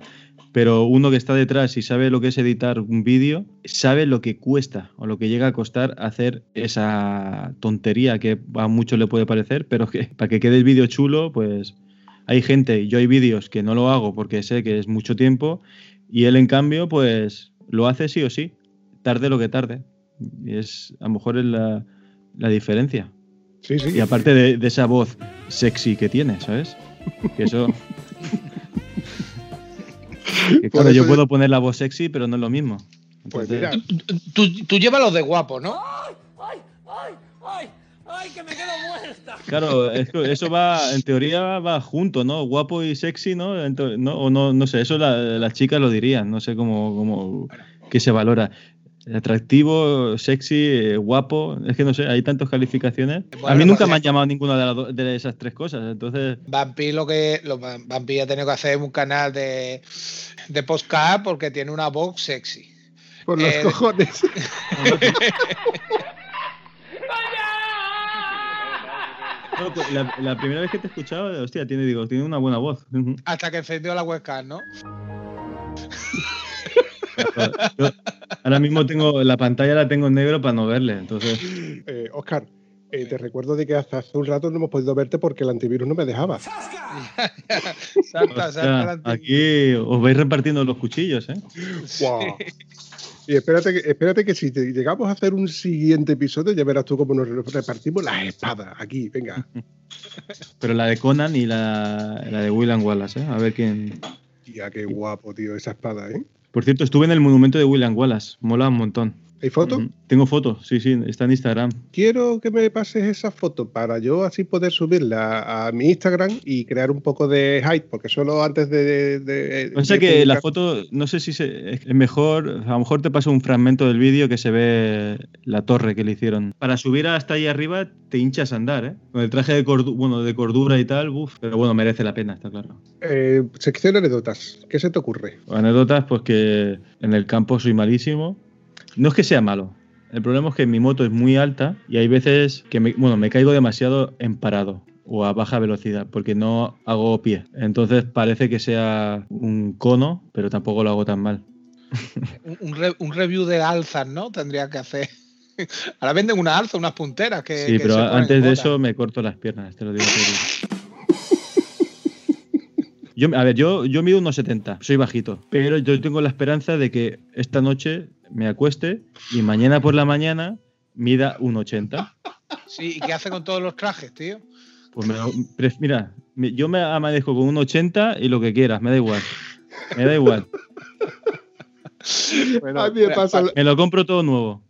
Pero uno que está detrás y sabe lo que es editar un vídeo, sabe lo que cuesta o lo que llega a costar hacer esa tontería que a muchos le puede parecer, pero que para que quede el vídeo chulo, pues hay gente, yo hay vídeos que no lo hago porque sé que es mucho tiempo y él en cambio pues lo hace sí o sí, tarde lo que tarde. Y es, a lo mejor es la, la diferencia. Sí, sí. Y aparte de, de esa voz sexy que tiene, ¿sabes? Que eso... (laughs) que claro, yo puedo poner la voz sexy, pero no es lo mismo. Pues Entonces- mira, Tú, tú llevas los de guapo, ¿no? ¡Ay, ay, ay! ¡Ay, que me quedo muerta! Claro, eso va, en teoría va junto, ¿no? Guapo y sexy, ¿no? Ento- no o no, no sé, eso la- las chicas lo dirían, no sé cómo, cómo que se valora. Atractivo, sexy, eh, guapo, es que no sé, hay tantas calificaciones. A mí nunca pues me han llamado ninguna de, las do- de esas tres cosas, entonces Vampi lo que lo, Vampi ha tenido que hacer un canal de, de podcast porque tiene una voz sexy. por los eh, cojones. (laughs) (laughs) no, pues, la, la primera vez que te he escuchado, hostia, tiene, digo, tiene una buena voz. Hasta que encendió la webcam, ¿no? Yo ahora mismo tengo la pantalla la tengo en negro para no verle, entonces Eh, Oscar, eh, te recuerdo de que hasta hace un rato no hemos podido verte porque el antivirus no me dejaba. (laughs) Salta, hostia, salta aquí os vais repartiendo los cuchillos, ¿eh? Guau. Y espérate que, espérate que si te llegamos a hacer un siguiente episodio, ya verás tú cómo nos repartimos las espadas. Aquí, venga. (laughs) Pero la de Conan y la, la de William Wallace, ¿eh? A ver quién. Tía, qué guapo, tío, esa espada, ¿eh? Por cierto, estuve en el monumento de William Wallace. Mola un montón. ¿Hay foto? Ujú. Tengo fotos, sí, sí, está en Instagram. Quiero que me pases esa foto para yo así poder subirla a mi Instagram y crear un poco de hype, porque solo antes de. de- O sea de que la publicar- foto, no sé si se- es mejor, a lo mejor te paso un fragmento del vídeo que se ve la torre que le hicieron. Para subir hasta ahí arriba te hinchas a andar, ¿eh? Con el traje de, cordu- bueno, de cordura y tal, uf, pero bueno, merece la pena, está claro. Eh, sección de anécdotas. ¿Qué se te ocurre? Anécdotas, pues que en el campo soy malísimo. No es que sea malo. El problema es que mi moto es muy alta y hay veces que me, bueno, me caigo demasiado en parado o a baja velocidad porque no hago pie. Entonces parece que sea un cono, pero tampoco lo hago tan mal. (laughs) Un, un re- un review de alzas, ¿no? Tendría que hacer. (laughs) Ahora venden una alza, unas punteras que. Sí, que pero antes de eso me corto las piernas, te lo digo. Yo, a ver, yo, yo mido unos 70, soy bajito, pero yo tengo la esperanza de que esta noche me acueste y mañana por la mañana mida un 80. Sí, ¿y qué hace con todos los trajes, tío? Pues me mira, yo me amanezco con un 80 y lo que quieras, me da igual. Me da igual. Bueno, a, mí me mira, pasa, Me lo compro todo nuevo.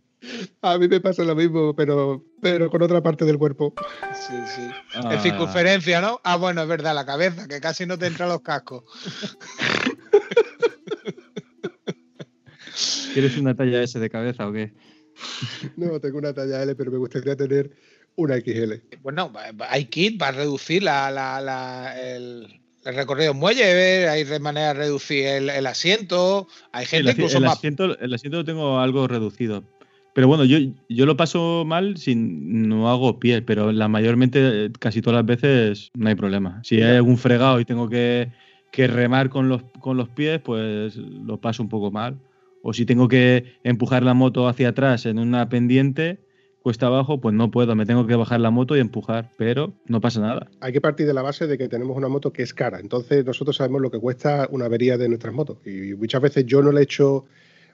A mí me pasa lo mismo, pero, pero con otra parte del cuerpo. Sí, sí. Ah. En circunferencia, ¿no? Ah, bueno, es verdad, la cabeza, que casi no te entran los cascos. (laughs) ¿Quieres una talla S de cabeza o qué? No, tengo una talla L, pero me gustaría tener una XL. Bueno, hay kit para reducir la, la- la- el, el recorrido en muelle, ¿eh? hay de manera de reducir el, el asiento. Hay El, gente asi- incluso el más. asiento, el asiento lo tengo algo reducido. Pero bueno, yo, yo lo paso mal si no hago pie, pero la mayormente, casi todas las veces, no hay problema. Si hay algún fregado y tengo que, que remar con los, con los pies, pues lo paso un poco mal. O si tengo que empujar la moto hacia atrás en una pendiente, cuesta abajo, pues no puedo, me tengo que bajar la moto y empujar, pero no pasa nada. Hay que partir de la base de que tenemos una moto que es cara. Entonces nosotros sabemos lo que cuesta una avería de nuestras motos. Y muchas veces yo no le echo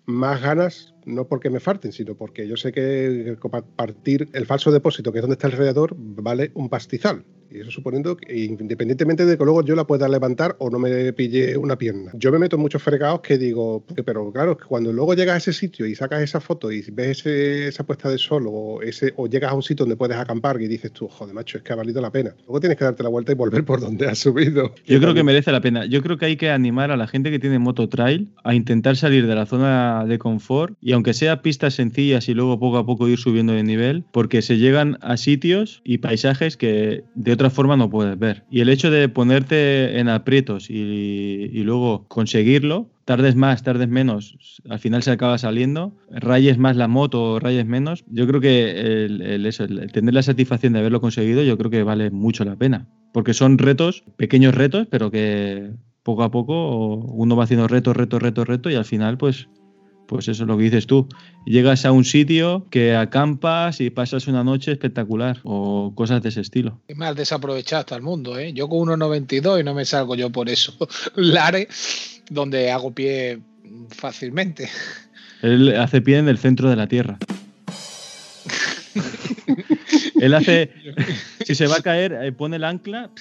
más ganas, no porque me falten, sino porque yo sé que partir el falso depósito, que es donde está el radiador, vale un pastizal. Y eso suponiendo que independientemente de que luego yo la pueda levantar o no me pille una pierna. Yo me meto en muchos fregados que digo, pero claro, cuando luego llegas a ese sitio y sacas esa foto y ves esa puesta de sol o, ese, o llegas a un sitio donde puedes acampar y dices tú, joder, macho, es que ha valido la pena. Luego tienes que darte la vuelta y volver por donde has subido. Yo creo que merece la pena. Yo creo que hay que animar a la gente que tiene moto trail a intentar salir de la zona de confort y aunque sea pistas sencillas y luego poco a poco ir subiendo de nivel, porque se llegan a sitios y paisajes que de otra forma no puedes ver. Y el hecho de ponerte en aprietos y, luego conseguirlo, tardes más, tardes menos, al final se acaba saliendo, rayes más la moto rayes menos, yo creo que el tener la satisfacción de haberlo conseguido, yo creo que vale mucho la pena. Porque son retos, pequeños retos, pero que poco a poco uno va haciendo reto, reto, reto, reto y al final pues pues eso es lo que dices tú. Llegas a un sitio que acampas y pasas una noche espectacular o cosas de ese estilo. Es más desaprovechado hasta el mundo, ¿eh? Yo con 1,92 y no me salgo yo por eso. (laughs) Lare, donde hago pie fácilmente. Él hace pie en el centro de la Tierra. Él hace, si se va a caer, eh, pone el ancla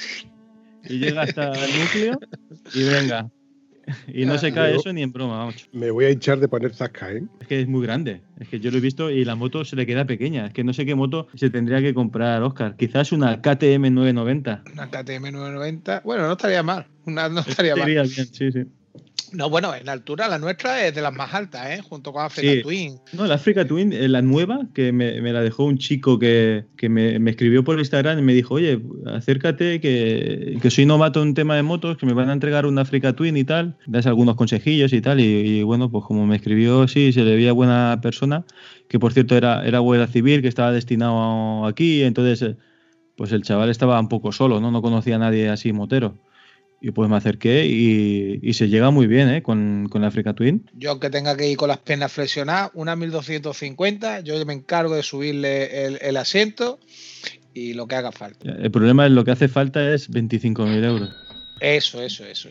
y llega hasta el núcleo y venga, (laughs) y no se cae eso ni en broma, vamos. Me voy a hinchar de poner zasca, ¿eh? Es que es muy grande. Es que yo lo he visto y la moto se le queda pequeña. Es que no sé qué moto se tendría que comprar, Oscar. Quizás una KTM 990. Una KTM 990. Bueno, no estaría mal. Una, no estaría mal. Bien, sí, sí. No, bueno, en altura la nuestra es de las más altas, ¿eh? Junto con Africa Twin. No, la Africa Twin, eh, la nueva, que me, la dejó un chico que, me, escribió por Instagram y me dijo, oye, acércate, que, soy novato en tema de motos, que me van a entregar una Africa Twin y tal, das algunos consejillos y tal, y, bueno, pues como me escribió, sí, se le veía buena persona, que por cierto era, era guardia civil, que estaba destinado aquí, entonces, eh, pues el chaval estaba un poco solo, ¿no? No conocía a nadie así motero. Y pues me acerqué y, se llega muy bien ¿eh? con, con, la Africa Twin. Yo aunque tenga que ir con las piernas flexionadas, una 1250, yo me encargo de subirle el, el asiento y lo que haga falta. El problema es lo que hace falta es 25.000 euros. Eso, eso, eso.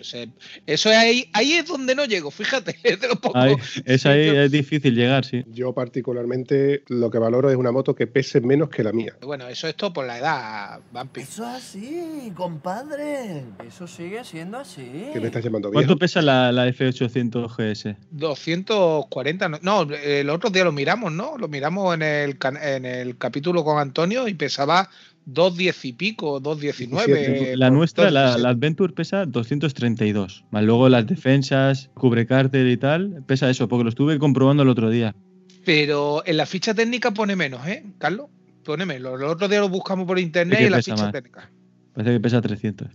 Eso, es ahí, ahí es donde no llego, fíjate, (laughs) es de lo poco. es ahí es difícil llegar, sí. Yo particularmente lo que valoro es una moto que pese menos que la mía. Bueno, eso es todo por la edad, Vampi. Eso es así, compadre. Eso sigue siendo así. ¿Qué me estás llamando viejo? ¿Cuánto pesa la, la F800 GS? 240. No, el otro día lo miramos, ¿no? Lo miramos en el, en el capítulo con Antonio y pesaba 2.10 y pico, 2.19. La nuestra, la, Adventure, pesa 232. Más luego las defensas, cubre cárter y tal, pesa eso, porque lo estuve comprobando el otro día. Pero en la ficha técnica pone menos, ¿eh, Carlos? Pone menos. El otro día lo buscamos por internet y en la ficha técnica. Parece que pesa 300.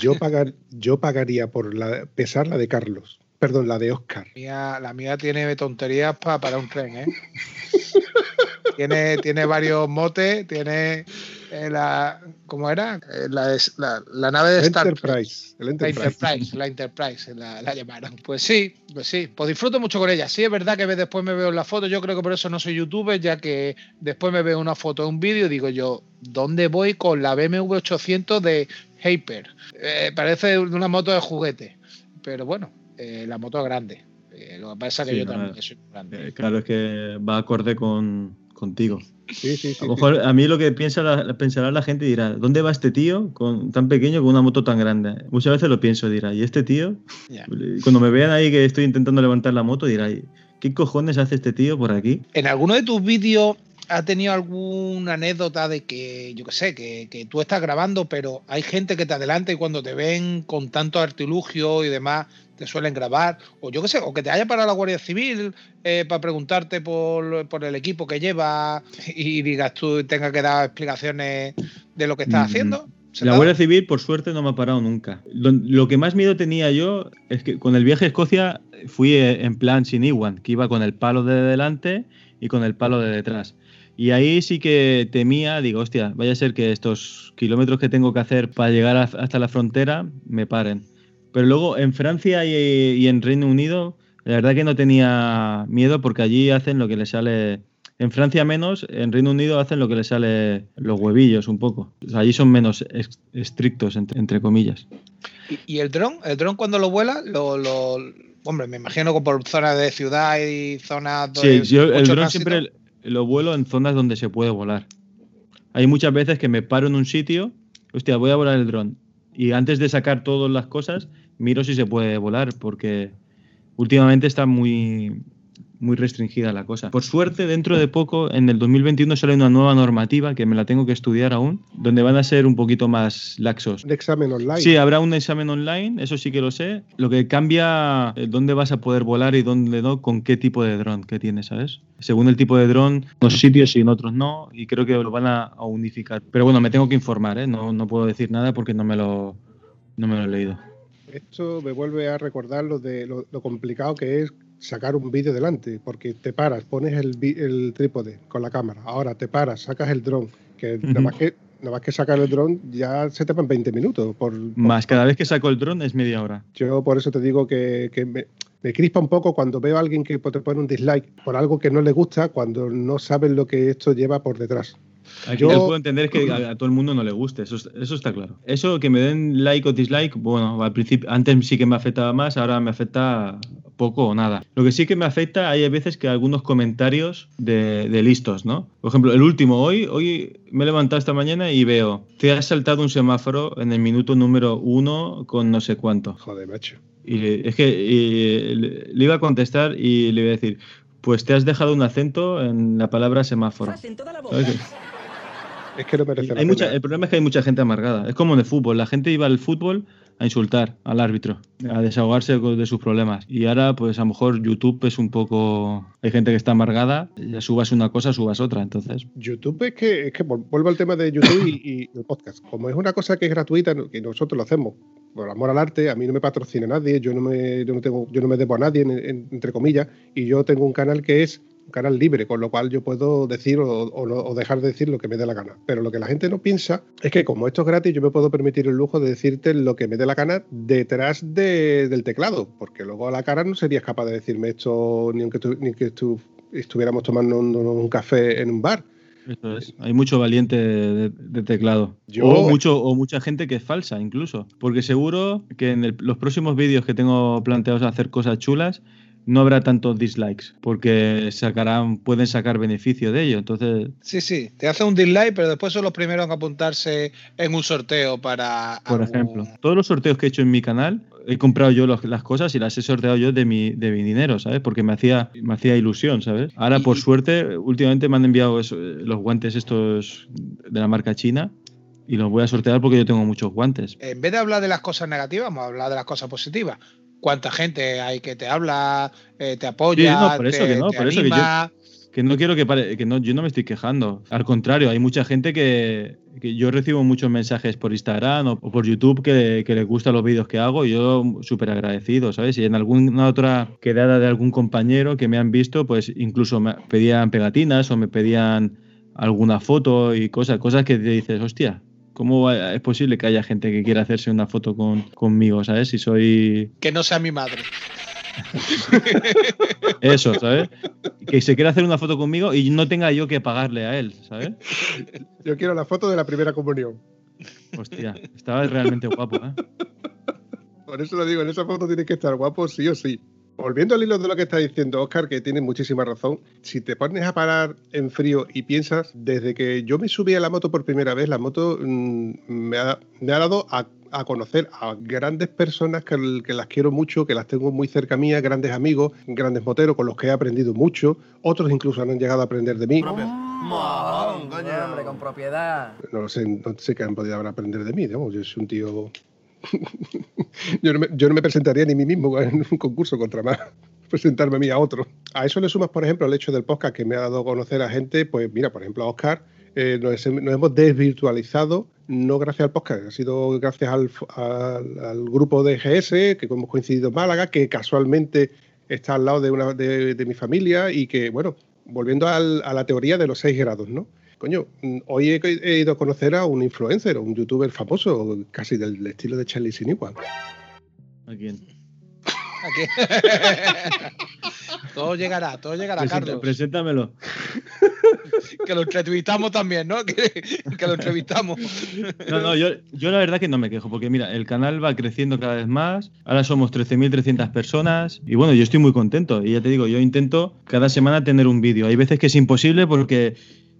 Yo, pagar, yo pagaría por la, pesar la de Carlos. Perdón, la de Oscar. La mía, la mía tiene tonterías para un tren, ¿eh? (laughs) tiene, tiene varios motes, tiene eh, la, ¿cómo era? Eh, la, la, nave de Star Enterprise, el Enterprise. La Enterprise, la llamaron. Pues sí, pues sí, pues disfruto mucho con ella. Sí, es verdad que después me veo en la foto, yo creo que por eso no soy youtuber, ya que después me veo una foto, un vídeo y digo yo, ¿dónde voy con la BMW 800 de Hyper? Eh, parece una moto de juguete, pero bueno, la moto es grande. lo que pasa es que yo también soy grande. claro, es que va acorde con, contigo. Sí, sí, sí, a lo mejor a mí lo que piensa la, pensará la gente dirá, ¿dónde va este tío con, tan pequeño con una moto tan grande? Muchas veces lo pienso, dirá, ¿y este tío? Cuando me vean ahí que estoy intentando levantar la moto, dirá, ¿qué cojones hace este tío por aquí? En alguno de tus vídeos ha tenido alguna anécdota de que, yo qué sé, que, que, tú estás grabando, pero hay gente que te adelanta y cuando te ven con tanto artilugio y demás, te suelen grabar, o yo qué sé, o que te haya parado la Guardia Civil eh, para preguntarte por, por, el equipo que lleva y digas tú tenga que dar explicaciones de lo que estás mm, haciendo. La Guardia Civil, por suerte, no me ha parado nunca. Lo, que más miedo tenía yo es que con el viaje a Escocia fui eh, en plan sin Iwan, que iba con el palo de delante y con el palo de detrás. Y ahí sí que temía, digo, hostia, vaya a ser que estos kilómetros que tengo que hacer para llegar hasta la frontera me paren. Pero luego en Francia y, en Reino Unido, la verdad que no tenía miedo porque allí hacen lo que les sale. En Francia menos, en Reino Unido hacen lo que les sale los huevillos un poco. allí son menos estrictos, entre, comillas. ¿Y, el dron? ¿El dron cuando lo vuela, lo, Hombre, me imagino que por zonas de ciudad y zonas. Sí, de yo el dron siempre lo vuelo en zonas donde se puede volar. Hay muchas veces que me paro en un sitio, hostia, voy a volar el dron. Y antes de sacar todas las cosas, miro si se puede volar, porque últimamente está muy, muy restringida la cosa. Por suerte, dentro de poco, en el 2021 sale una nueva normativa que me la tengo que estudiar aún, donde van a ser un poquito más laxos. Un examen online. Sí, habrá un examen online, eso sí que lo sé. Lo que cambia eh, dónde vas a poder volar y dónde no, con qué tipo de dron que tienes, ¿sabes? Según el tipo de dron, unos sitios y en otros no, y creo que lo van a, a unificar. Pero bueno, me tengo que informar, ¿eh? No, no puedo decir nada porque no me lo, no me lo he leído. Esto me vuelve a recordar lo de lo, lo complicado que es sacar un vídeo delante, porque te paras, pones el, el trípode con la cámara, ahora te paras, sacas el dron, que nada Ujú. más que nada más que sacar el dron ya se te van 20 minutos. Por, por- Más, cada vez que saco el dron es media hora. Yo por eso te digo que, que me, me crispa un poco cuando veo a alguien que te pone un dislike por algo que no le gusta, cuando no saben lo que esto lleva por detrás. Aquí Yo- yo puedo entender que a, a todo el mundo no le guste, eso, es- eso está claro. Eso que me den like o dislike, bueno, al principio, antes sí que me afectaba más, ahora me afecta poco o nada. Lo que sí que me afecta, hay veces que algunos comentarios de, de listos, ¿no? Por ejemplo, el último, hoy, hoy me he levantado esta mañana y veo, te has saltado un semáforo en el minuto número uno con no sé cuánto. Joder, macho. Y es que y le, le iba a contestar y le iba a decir, pues te has dejado un acento en la palabra semáforo. ¿Sabes qué? Es que no merece la Hay mucha, pena. el problema es que hay mucha gente amargada. Es como en el fútbol. La gente iba al fútbol a insultar al árbitro, a desahogarse de sus problemas. Y ahora, pues a lo mejor YouTube es un poco. Hay gente que está amargada, ya subas una cosa, subas otra. Entonces, YouTube es que, es que vuelvo al tema de YouTube y, y el podcast. Como es una cosa que es gratuita, que nosotros lo hacemos por amor al arte, a mí no me patrocina nadie, yo no me, yo no tengo, yo no me debo a nadie, en- en- entre comillas, y yo tengo un canal que es canal libre, con lo cual yo puedo decir o, o o dejar de decir lo que me dé la gana. Pero lo que la gente no piensa es que como esto es gratis, yo me puedo permitir el lujo de decirte lo que me dé la gana detrás de- del teclado, porque luego a la cara no serías capaz de decirme esto ni aunque, tu- ni que estu- estuviéramos tomando un, un café en un bar. eso es. Hay mucho valiente de, de teclado. Yo- O, mucho, o mucha gente que es falsa, incluso. Porque seguro que en el- los próximos vídeos que tengo planteados hacer cosas chulas, no habrá tantos dislikes. Porque sacarán, pueden sacar beneficio de ello. Entonces, Sí, sí, te hace un dislike, pero después son los primeros en apuntarse en un sorteo para. Por algún- ejemplo, todos los sorteos que he hecho en mi canal, he comprado yo los- las cosas y las he sorteado yo de mi, de mi dinero, ¿sabes? Porque me hacía, me hacía ilusión, ¿sabes? Ahora, por suerte, últimamente me han enviado eso, los guantes estos de la marca china y los voy a sortear porque yo tengo muchos guantes. En vez de hablar de las cosas negativas, vamos a hablar de las cosas positivas. ¿Cuánta gente hay que te habla, eh, te apoya, Sí, no, por eso te, que no, por eso que yo- anima? Que no quiero que pare, que no, yo no me estoy quejando. Al contrario, hay mucha gente que, que yo recibo muchos mensajes por Instagram o, o por YouTube que, que les gustan los vídeos que hago y yo súper agradecido, ¿sabes? Y en alguna otra quedada de algún compañero que me han visto, pues incluso me pedían pegatinas o me pedían alguna foto y cosas, cosas que te dices, hostia, ¿cómo es posible que haya gente que quiera hacerse una foto con, conmigo, ¿sabes? Si soy Que no sea mi madre. (laughs) eso, ¿sabes? Que se quiera hacer una foto conmigo y no tenga yo que pagarle a él, ¿sabes? Yo quiero la foto de la primera comunión. Hostia, estaba realmente guapo, ¿eh? Por eso lo digo, en esa foto tiene que estar guapo sí o sí. Volviendo al hilo de lo que está diciendo Oscar, que tiene muchísima razón, si te pones a parar en frío y piensas, desde que yo me subí a la moto por primera vez, la moto mm, me, ha, me ha dado a, a conocer a grandes personas que, que las quiero mucho, que las tengo muy cerca mía, grandes amigos, grandes moteros con los que he aprendido mucho, otros incluso han llegado a aprender de mí. Coño. Hombre, con propiedad. No sé, no sé qué han podido haber aprender de mí, digamos, yo soy un tío... (laughs) yo, no me, yo no me presentaría ni mí mismo en un concurso contra más presentarme a mí a otro. A eso le sumas, por ejemplo, el hecho del podcast que me ha dado a conocer a gente, pues mira, por ejemplo, a Oscar, eh, nos, hemos desvirtualizado, no gracias al podcast, ha sido gracias al, al, grupo de GS, que hemos coincidido en Málaga, que casualmente está al lado de, una, de, mi familia y que, bueno, volviendo a la teoría de los seis grados, ¿no? Coño, hoy he, he, ido a conocer a un influencer, un youtuber famoso, casi del estilo de Charlie Sin igual. ¿A quién? ¿A quién? (laughs) todo llegará, todo llegará, Presenta, Carlos. Preséntamelo. (laughs) que lo entrevistamos también, ¿no? Que, lo entrevistamos. No, no, yo, yo, la verdad que no me quejo, porque mira, el canal va creciendo cada vez más. Ahora somos 13.300 personas y bueno, yo estoy muy contento. Y ya te digo, yo intento cada semana tener un vídeo. Hay veces que es imposible porque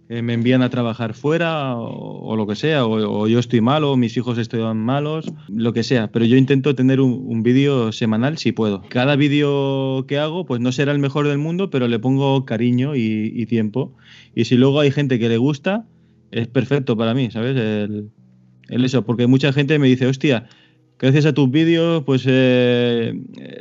eh, me envían a trabajar fuera o, lo que sea, o, yo estoy malo, mis hijos están malos, lo que sea, pero yo intento tener un, vídeo semanal si puedo. Cada vídeo que hago, pues no será el mejor del mundo, pero le pongo cariño y, tiempo. Y si luego hay gente que le gusta, es perfecto para mí, ¿sabes? el eso, porque mucha gente me dice, hostia, gracias a tus vídeos, pues eh,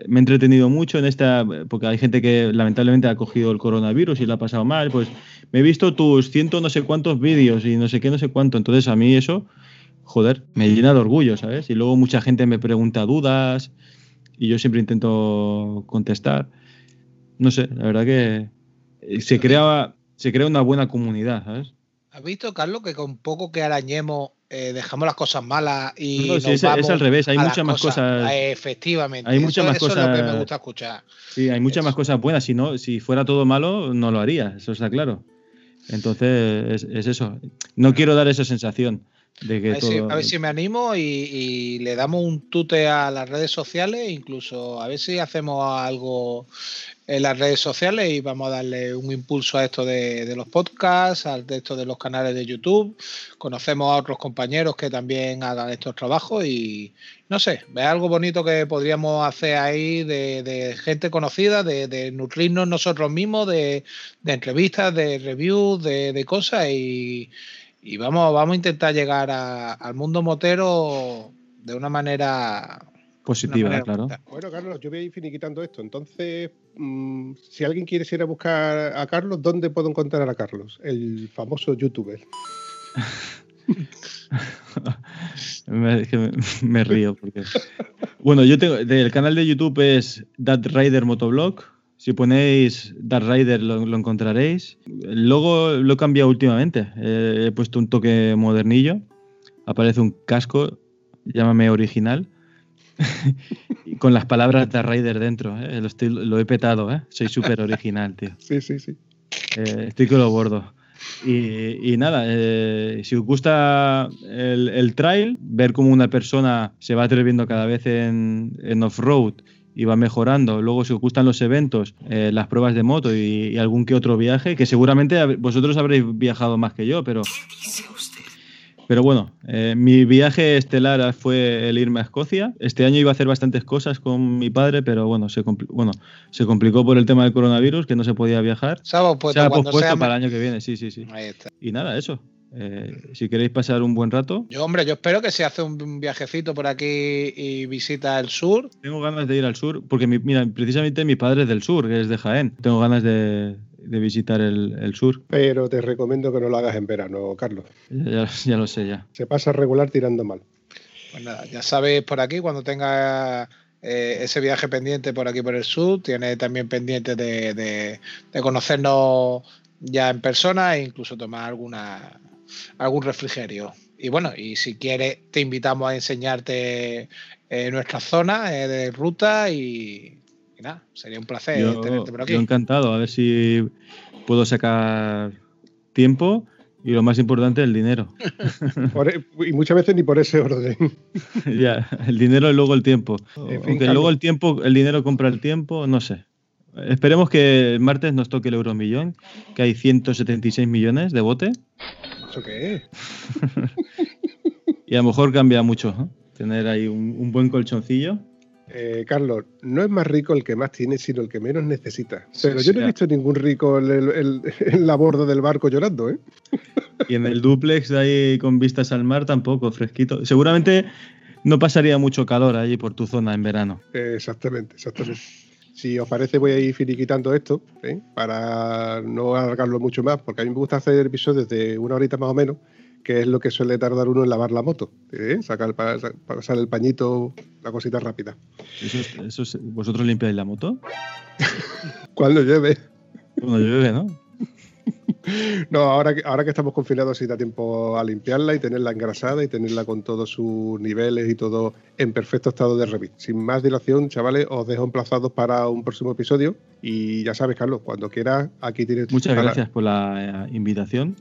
me he entretenido mucho en esta, porque hay gente que lamentablemente ha cogido el coronavirus y la ha pasado mal, pues me he visto tus ciento no sé cuántos vídeos y no sé qué, no sé cuánto. Entonces a mí eso, joder, me llena de orgullo, ¿sabes? Y luego mucha gente me pregunta dudas y yo siempre intento contestar. No sé, la verdad que se crea, se crea una buena comunidad, ¿sabes? ¿Has visto, Carlos, que con poco que arañemos eh, dejamos las cosas malas y. No, es, al revés, hay muchas más cosas. Efectivamente, hay muchas más cosas. es lo que me gusta escuchar. Sí, hay muchas más cosas buenas. Si, no, si fuera todo malo, no lo haría, eso está claro. Entonces, es, eso. No quiero dar esa sensación. De que a, ver si, a ver si me animo y, y, le damos un tute a las redes sociales, incluso a ver si hacemos algo en las redes sociales y vamos a darle un impulso a esto de, los podcasts, a esto de los canales de YouTube. Conocemos a otros compañeros que también hagan estos trabajos y no sé, es algo bonito que podríamos hacer ahí de, gente conocida, de, nutrirnos nosotros mismos, de, entrevistas, de reviews, de, cosas y, vamos, vamos a intentar llegar al mundo motero de una manera positiva, claro. Bueno, Carlos, yo voy a ir finiquitando esto. Entonces, mm, si alguien quiere ir a buscar a Carlos, ¿dónde puedo encontrar a Carlos? El famoso youtuber. (laughs) me, río porque. Bueno, yo tengo. El canal de YouTube es That Rider Motoblog. Si ponéis Dark Rider lo, encontraréis. El logo lo he cambiado últimamente. he puesto un toque modernillo. Aparece un casco. Llámame original (laughs) con las palabras de Raider dentro. ¿eh? Lo, he petado, ¿eh? Soy súper original, tío. Sí, sí, sí. Eh, estoy que lo bordo. Y, nada, eh, si os gusta el, trail, ver cómo una persona se va atreviendo cada vez en, off-road y va mejorando. Luego, si os gustan los eventos, las pruebas de moto y, algún que otro viaje, que seguramente vosotros habréis viajado más que yo, pero pero bueno, eh, mi viaje estelar fue el irme a Escocia. Este año iba a hacer bastantes cosas con mi padre, pero bueno, se, bueno, se complicó por el tema del coronavirus, que no se podía viajar. Se ha pospuesto, para el año que viene, sí, sí, sí. Ahí está. Y nada, eso. Eh, si queréis pasar un buen rato. Yo, hombre, yo espero que se hace un viajecito por aquí y visita el sur. Tengo ganas de ir al sur, porque mira, precisamente mi padre es del sur, que es de Jaén. Tengo ganas de, de visitar el, sur. Pero te recomiendo que no lo hagas en verano, Carlos. Ya, lo sé, ya. Se pasa regular tirando mal. Pues nada, ya sabes por aquí, cuando tenga eh, ese viaje pendiente por aquí por el sur, tiene también pendiente de, conocernos ya en persona e incluso tomar alguna algún refrigerio. Y bueno, y si quieres, te invitamos a enseñarte eh, nuestra zona eh, de ruta y, sería un placer tenerte por aquí. Yo encantado, a ver si puedo sacar tiempo y lo más importante, el dinero. (laughs) E, y muchas veces ni por ese orden. (laughs) ya, el dinero y luego el tiempo. Aunque luego el tiempo, el dinero compra el tiempo, no sé. Esperemos que el martes nos toque el euromillón, que hay 176 millones de bote. ¿Eso qué es? (laughs) y a lo mejor cambia mucho, tener ahí un buen colchoncillo. Eh, Carlos, no es más rico el que más tiene, sino el que menos necesita. Pero yo no he visto ningún rico en, la borda del barco llorando, ¿eh? (laughs) Y en el duplex ahí con vistas al mar tampoco, fresquito. Seguramente no pasaría mucho calor allí por tu zona en verano. exactamente, exactamente. (laughs) Si os parece, voy a ir finiquitando esto, ¿eh? para no alargarlo mucho más, porque a mí me gusta hacer episodios de una horita más o menos que es lo que suele tardar uno en lavar la moto. ¿eh? Sacar, pasar el pañito, la cosita rápida. ¿Vosotros limpiáis la moto? (laughs) Cuando llueve. Cuando llueve, ¿no? (laughs) No, ahora que, ahora que estamos confinados sí da tiempo a limpiarla y tenerla engrasada y tenerla con todos sus niveles y todo en perfecto estado de revit. Sin más dilación, chavales, os dejo emplazados para un próximo episodio y ya sabes, Carlos, cuando quieras, aquí tienes... Muchas gracias por la eh, invitación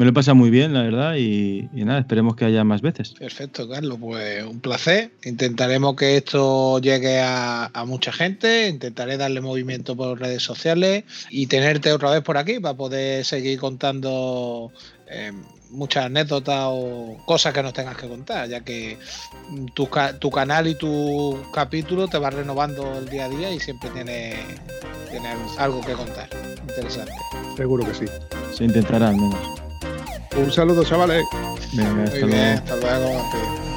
me lo he pasado muy bien, la verdad, y, nada, esperemos que haya más veces. Perfecto, Carlos, pues un placer. Intentaremos que esto llegue a, mucha gente, intentaré darle movimiento por redes sociales y tenerte otra vez por aquí para poder seguir contando eh, muchas anécdotas o cosas que nos tengas que contar, ya que tu, tu canal y tu capítulo te va renovando el día a día y siempre tienes, algo que contar. Interesante. Seguro que sí. Se intentará al menos. Un saludo, chavales. Venga, hasta Muy bien, hasta luego.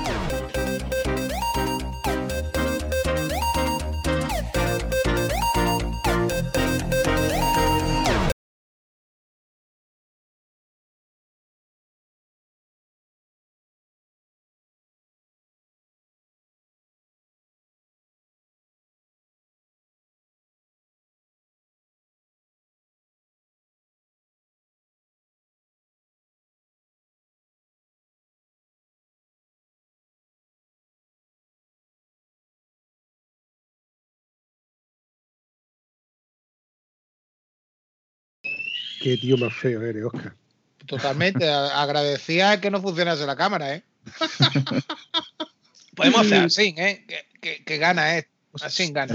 Qué tío más feo eres, Oscar. Totalmente. (laughs) Agradecía que no funcionase la cámara, ¿eh? (laughs) Podemos hacer así, ¿eh? Que, gana, ¿eh? Así gana.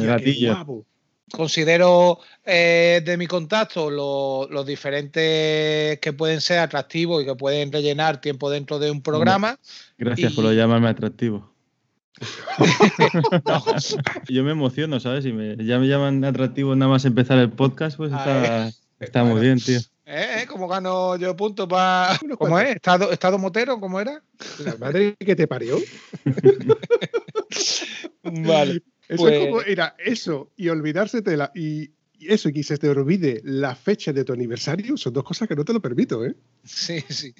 Considero eh, de mi contacto los diferentes que pueden ser atractivos y que pueden rellenar tiempo dentro de un programa. Gracias por lo llamarme atractivo. (laughs) Yo me emociono, ¿sabes? Si me, ya me llaman atractivo nada más empezar el podcast, pues está... Está muy bien, tío. ¿Eh? ¿Cómo gano yo puntos para. (laughs) ¿Cómo es? ¿Estado, ¿Estado motero? ¿Cómo era? La madre que te parió. (laughs) vale. Eso es como, pues era eso y olvidarse de la. Y, eso, y que se te olvide la fecha de tu aniversario, son dos cosas que no te lo permito, ¿eh? Sí, sí.